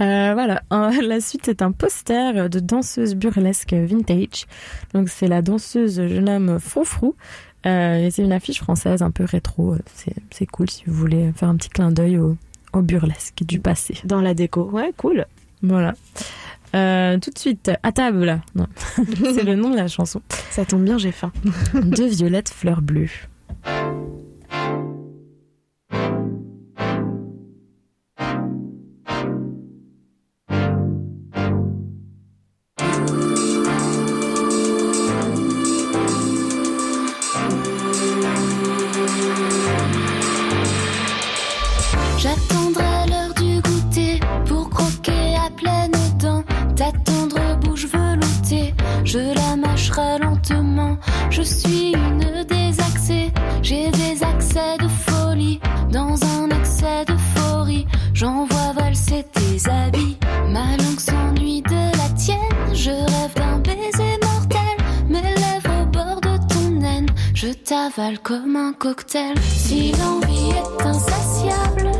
Speaker 1: Euh, voilà, la suite c'est un poster de danseuse burlesque vintage. Donc c'est la danseuse jeune homme Froufrou. Euh, et c'est une affiche française un peu rétro. C'est c'est cool si vous voulez faire un petit clin d'œil au, au burlesque du passé.
Speaker 2: Dans la déco, ouais, cool.
Speaker 1: Voilà. Euh, tout de suite, à table. Non, c'est le nom de la chanson.
Speaker 2: Ça tombe bien, j'ai faim.
Speaker 1: de Violette Fleur Bleue.
Speaker 4: J'attendrai l'heure du goûter pour croquer à pleines dents ta tendre bouche veloutée. Je la mâcherai lentement. Je suis une désaxée. J'ai des accès de folie dans un excès d'euphorie. J'envoie valser tes habits. Ma langue s'ennuie de la tienne. Je rêve d'un baiser mortel. Mes lèvres au bord de ton naine. Je t'avale comme un cocktail. Si l'envie est insatiable.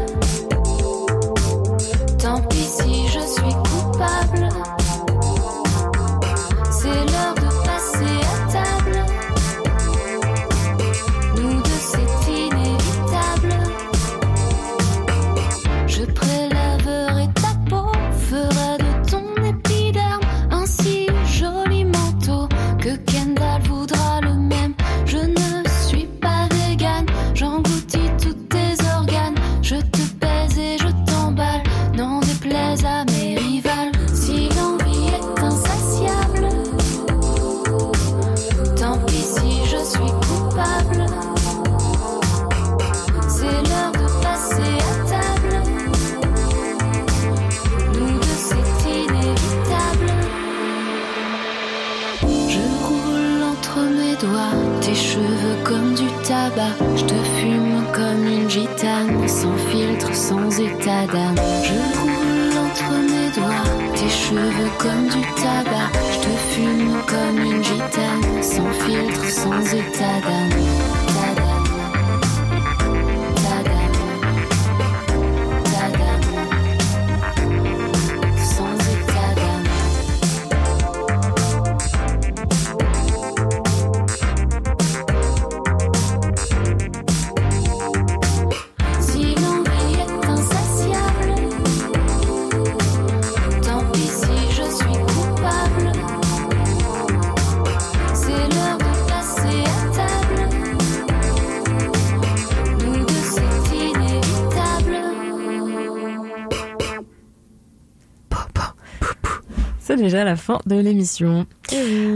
Speaker 1: Déjà la fin de l'émission.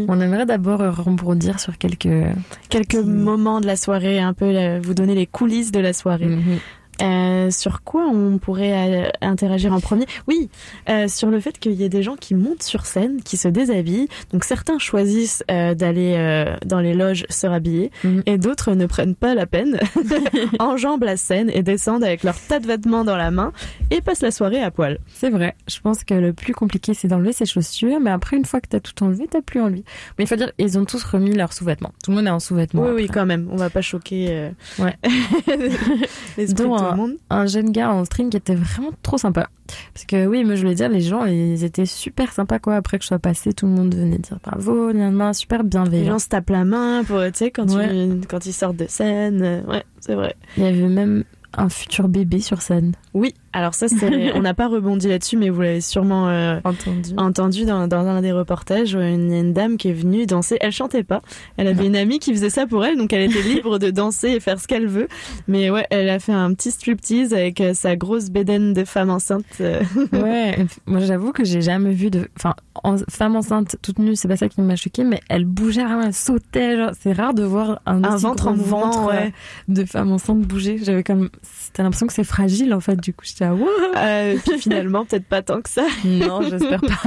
Speaker 1: On aimerait d'abord rebondir sur quelques
Speaker 2: quelques moments de la soirée, un peu vous donner les coulisses de la soirée.
Speaker 1: Mhm.
Speaker 2: Euh, sur quoi on pourrait euh, interagir en premier? Oui, euh, sur le fait qu'il y ait des gens qui montent sur scène, qui se déshabillent. Donc certains choisissent euh, d'aller euh, dans les loges se rhabiller
Speaker 1: Mhm.
Speaker 2: et d'autres ne prennent pas la peine, enjambent la scène et descendent avec leur tas de vêtements dans la main et passent la soirée à poil.
Speaker 1: C'est vrai. Je pense que le plus compliqué, c'est d'enlever ses chaussures. Mais après, une fois que t'as tout enlevé, t'as plus envie. Mais il faut dire, ils ont tous remis leurs sous-vêtements. Tout le monde est en sous-vêtements.
Speaker 2: oui, oui, quand même. On va pas choquer euh,
Speaker 1: Ouais. un, jeune gars en string qui était vraiment trop sympa. Parce que oui, moi je voulais dire, les gens, ils étaient super sympas quoi. Après que je sois passée, tout le monde venait dire bravo, nan, super
Speaker 2: Les
Speaker 1: bienveillant.
Speaker 2: gens se tapent la main pour, tu sais, quand,
Speaker 1: Ouais.
Speaker 2: tu- quand ils sortent de scène. euh, Ouais, c'est vrai.
Speaker 1: Il y avait même un futur bébé sur scène.
Speaker 2: Oui, alors ça, c'est, on n'a pas rebondi là-dessus, mais vous l'avez sûrement euh,
Speaker 1: Entendu.
Speaker 2: entendu dans, dans un des reportages. Une, une dame qui est venue danser. Elle chantait pas. Elle avait une amie qui faisait ça pour elle, donc elle était libre de danser et faire ce qu'elle veut. Mais ouais, elle a fait un petit striptease avec euh, sa grosse bédaine de femme enceinte. euh.
Speaker 1: Ouais, moi j'avoue que j'ai jamais vu de. Enfin, en- femme enceinte toute nue, c'est pas ça qui m'a choqué, mais elle bougeait vraiment, elle sautait. genre, C'est rare de voir un,
Speaker 2: Un ventre en
Speaker 1: ventre,
Speaker 2: ouais.
Speaker 1: euh, de femme enceinte bouger. J'avais comme. T'as l'impression que c'est fragile en fait, du coup. Wouah
Speaker 4: Euh, puis finalement, peut-être pas tant que ça.
Speaker 1: Non, j'espère pas.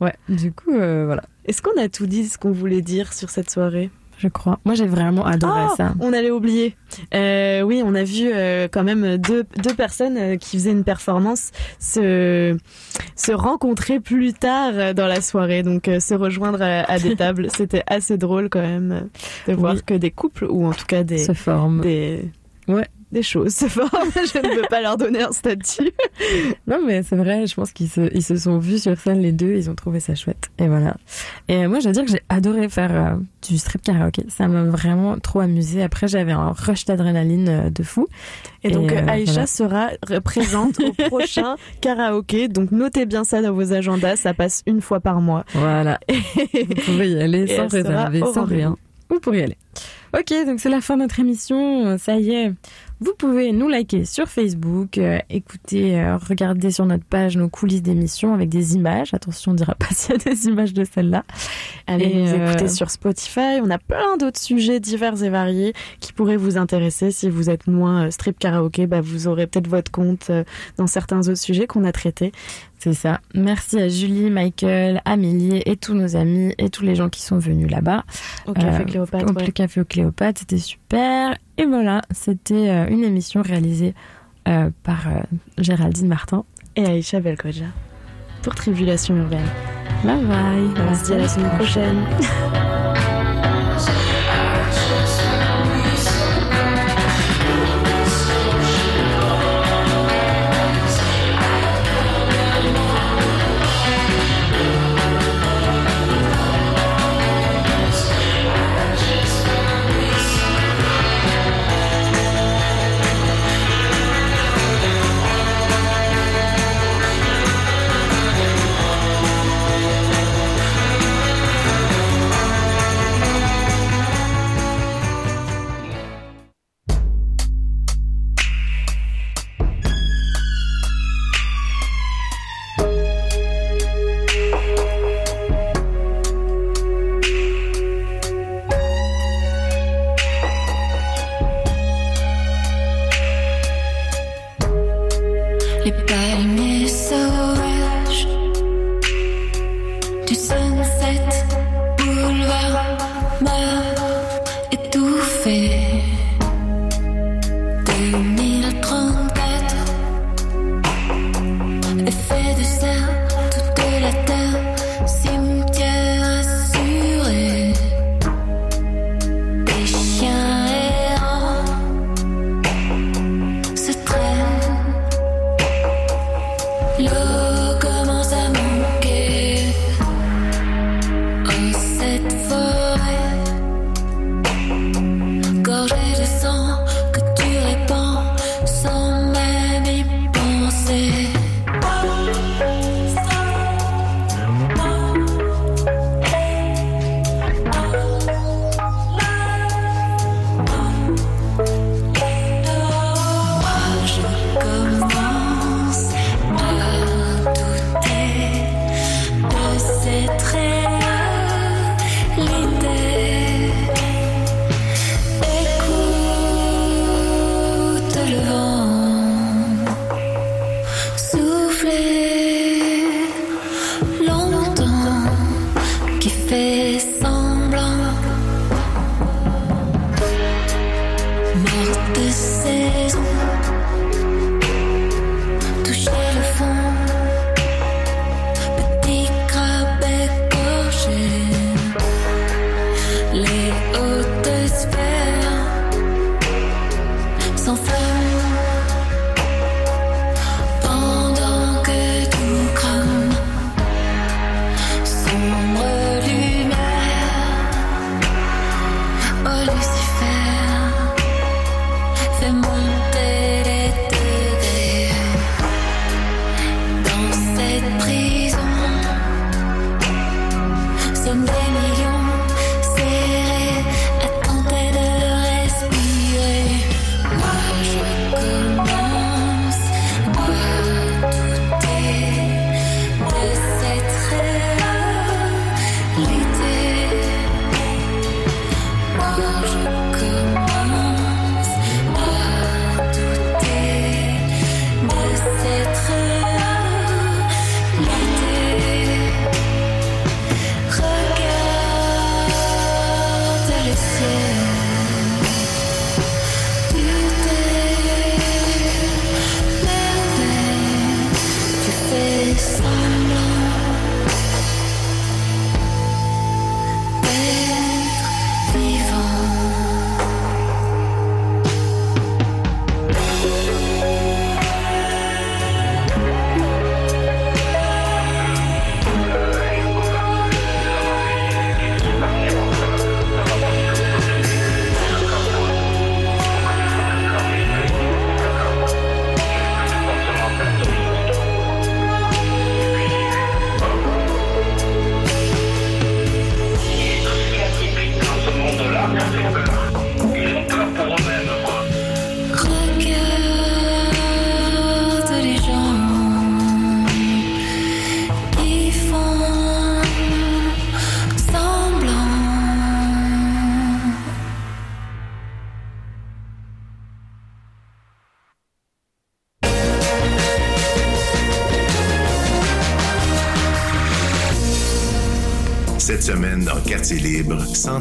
Speaker 1: ouais, du coup, euh, voilà.
Speaker 4: Est-ce qu'on a tout dit ce qu'on voulait dire sur cette soirée?
Speaker 1: Je crois. Moi, j'ai vraiment adoré
Speaker 4: Ah,
Speaker 1: ça.
Speaker 4: On allait oublier. Euh, oui, on a vu euh, quand même deux, deux personnes euh, qui faisaient une performance se, se rencontrer plus tard dans la soirée, donc se rejoindre à, à des tables. C'était assez drôle quand même de voir
Speaker 1: Oui.
Speaker 4: que des couples ou en tout cas des
Speaker 1: Se forme.
Speaker 4: des
Speaker 1: Ouais.
Speaker 4: Des choses se forment. Je ne veux pas leur donner un statut.
Speaker 1: Non, mais c'est vrai, je pense qu'ils se, ils se sont vus sur scène les deux, ils ont trouvé ça chouette. Et voilà. Et moi, je dois dire que j'ai adoré faire euh, du strip karaoké. Ça m'a vraiment trop amusé. Après, j'avais un rush d'adrénaline euh, de fou.
Speaker 4: Et donc
Speaker 1: euh,
Speaker 4: Aïcha
Speaker 1: voilà.
Speaker 4: sera présente au prochain karaoké. Donc notez bien ça dans vos agendas. Ça passe une fois par mois.
Speaker 1: Voilà. Vous pouvez y aller sans réserver, sans rien. Vous pourrez y aller. Ok, donc c'est la fin de notre émission. Ça y est. Vous pouvez nous liker sur Facebook, euh, écouter, euh, regarder sur notre page nos coulisses d'émission avec des images. Attention, on dira pas s'il y a des images de celle-là.
Speaker 4: Allez
Speaker 1: Et,
Speaker 4: nous
Speaker 1: euh,
Speaker 4: écouter sur Spotify. On a plein d'autres sujets divers et variés qui pourraient vous intéresser. Si vous êtes moins strip karaoké, bah, vous aurez peut-être votre compte dans certains autres sujets qu'on a traités.
Speaker 1: C'est ça. Merci à Julie, Michael, Amélie et tous nos amis et tous les gens qui sont venus là-bas.
Speaker 4: Au Café
Speaker 1: Euh,
Speaker 4: Cléopâtre,
Speaker 1: Au
Speaker 4: ouais.
Speaker 1: Café au Cléopâtre, c'était super. Et voilà, c'était euh, une émission réalisée euh, par euh, Géraldine Martin.
Speaker 4: Et Aïcha Belkoja pour Tribulation Urbaine.
Speaker 1: Bye bye.
Speaker 4: On se dit à la semaine prochaine.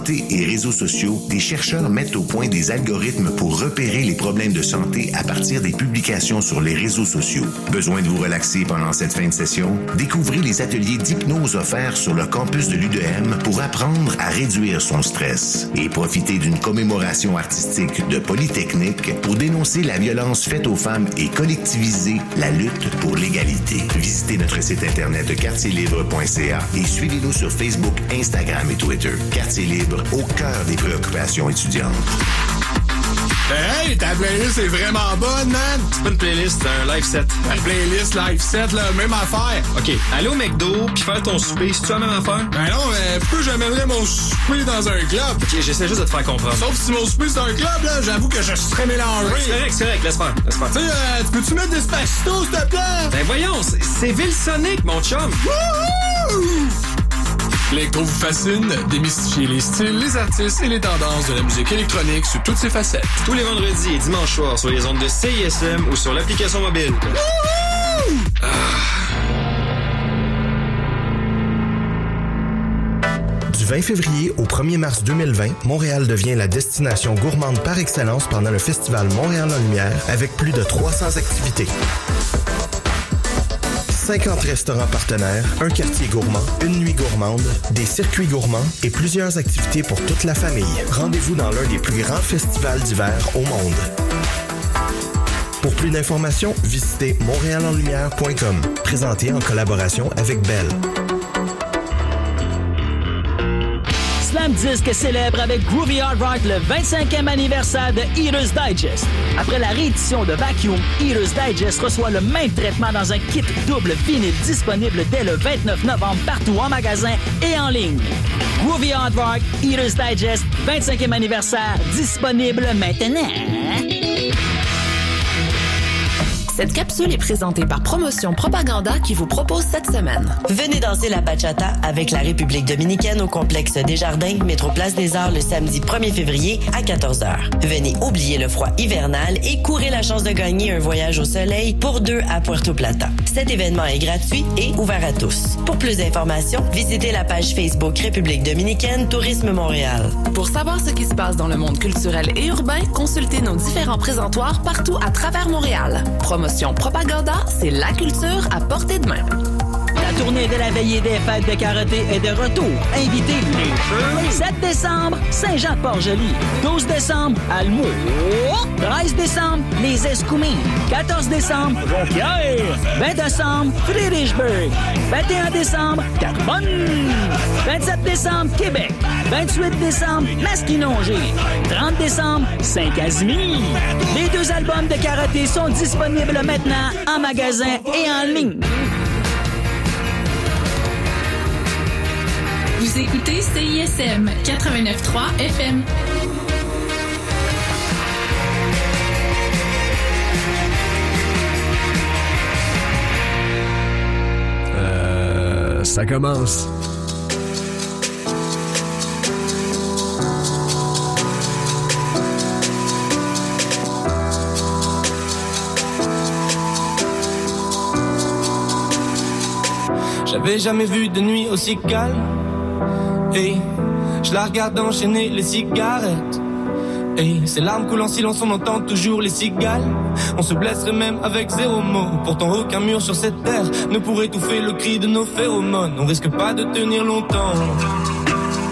Speaker 29: Libre, santé et réseaux sociaux, des chercheurs mettent au point des algorithmes pour repérer les problèmes de santé à partir des publications sur les réseaux sociaux. Besoin de vous relaxer pendant cette fin de session? Découvrez les ateliers d'hypnose offerts sur le campus de l'UDM pour apprendre à réduire son stress et profiter d'une commémoration artistique de Polytechnique pour dénoncer la violence faite aux femmes et collectiviser la lutte pour l'égalité. Visitez notre site internet quartierlibre.ca et suivez-nous sur Facebook, Instagram et Twitter. Quartier Libre, cœur des préoccupations étudiantes.
Speaker 24: Hey, ta playlist est vraiment bonne, man!
Speaker 30: C'est pas une playlist, c'est un live set.
Speaker 24: La playlist, live set, là, même affaire.
Speaker 30: OK, aller au McDo puis faire ton souper, c'est-tu la même affaire?
Speaker 24: Ben non, mais pourquoi j'amènerais mon souper dans un club?
Speaker 30: OK, j'essaie juste de te faire comprendre.
Speaker 24: Sauf si mon souper c'est un club, là, j'avoue que je serais mélangé.
Speaker 30: Ouais, c'est correct, c'est correct, laisse faire, laisse faire.
Speaker 24: Tu sais, euh, tu peux-tu mettre Despacito, s'il te plaît?
Speaker 30: Ben voyons, c'est- c'est Vilsonic, mon chum!
Speaker 24: L'électro vous fascine, démystifier les styles, les artistes et les tendances de la musique électronique sous toutes ses facettes.
Speaker 30: Tous les vendredis et dimanches soirs sur les ondes de CISM ou sur l'application mobile.
Speaker 13: Du 20 février au 1er mars 2020, Montréal devient la destination gourmande par excellence pendant le festival Montréal en Lumière avec plus de 300 activités. 50 restaurants partenaires, un quartier gourmand, une nuit gourmande, des circuits gourmands et plusieurs activités pour toute la famille. Rendez-vous dans l'un des plus grands festivals d'hiver au monde. Pour plus d'informations, visitez montréalenlumière.com, présenté en collaboration avec Bell.
Speaker 16: Slam Disc célèbre avec Groovy Hard Rock le 25e anniversaire de Eater's Digest. Après la réédition de Vacuum, Eater's Digest reçoit le même traitement dans un kit double vinyle disponible dès le 29 novembre partout en magasin et en ligne. Groovy Hard Rock, Eater's Digest, 25e anniversaire, disponible maintenant.
Speaker 9: Cette capsule est présentée par Promotion Propaganda qui vous propose cette semaine.
Speaker 31: Venez danser la bachata avec la République dominicaine au complexe Desjardins, métro Place des Arts le samedi 1er février à 14h. Venez oublier le froid hivernal et courez la chance de gagner un voyage au soleil pour deux à Puerto Plata. Cet événement est gratuit et ouvert à tous. Pour plus d'informations, visitez la page Facebook République dominicaine Tourisme Montréal.
Speaker 9: Pour savoir ce qui se passe dans le monde culturel et urbain, consultez nos différents présentoirs partout à travers Montréal. Propaganda, c'est la culture à portée de main.
Speaker 16: La tournée de la veillée des fêtes de karaté est de retour. Invitez les 7 décembre, Saint-Jean-Port-Joli. 12 décembre, Almo. 13 décembre, les Escoumins. 14 décembre, Jonquière. 20 décembre, Friedrichsburg. 21 décembre, Carbonne. 27 décembre, Québec. 28 décembre, Masquinongé. 30 décembre, Saint-Casimir. Les deux albums de karaté sont disponibles maintenant en magasin et en ligne.
Speaker 32: Vous écoutez CISM 89.3 FM.
Speaker 33: Euh, ça commence.
Speaker 34: J'avais jamais vu de nuit aussi calme. Et je la regarde enchaîner les cigarettes. Et ces larmes coulent en silence, on entend toujours les cigales. On se blesserait même avec zéro mot. Pourtant, aucun mur sur cette terre ne pourrait étouffer le cri de nos phéromones. On risque pas de tenir longtemps.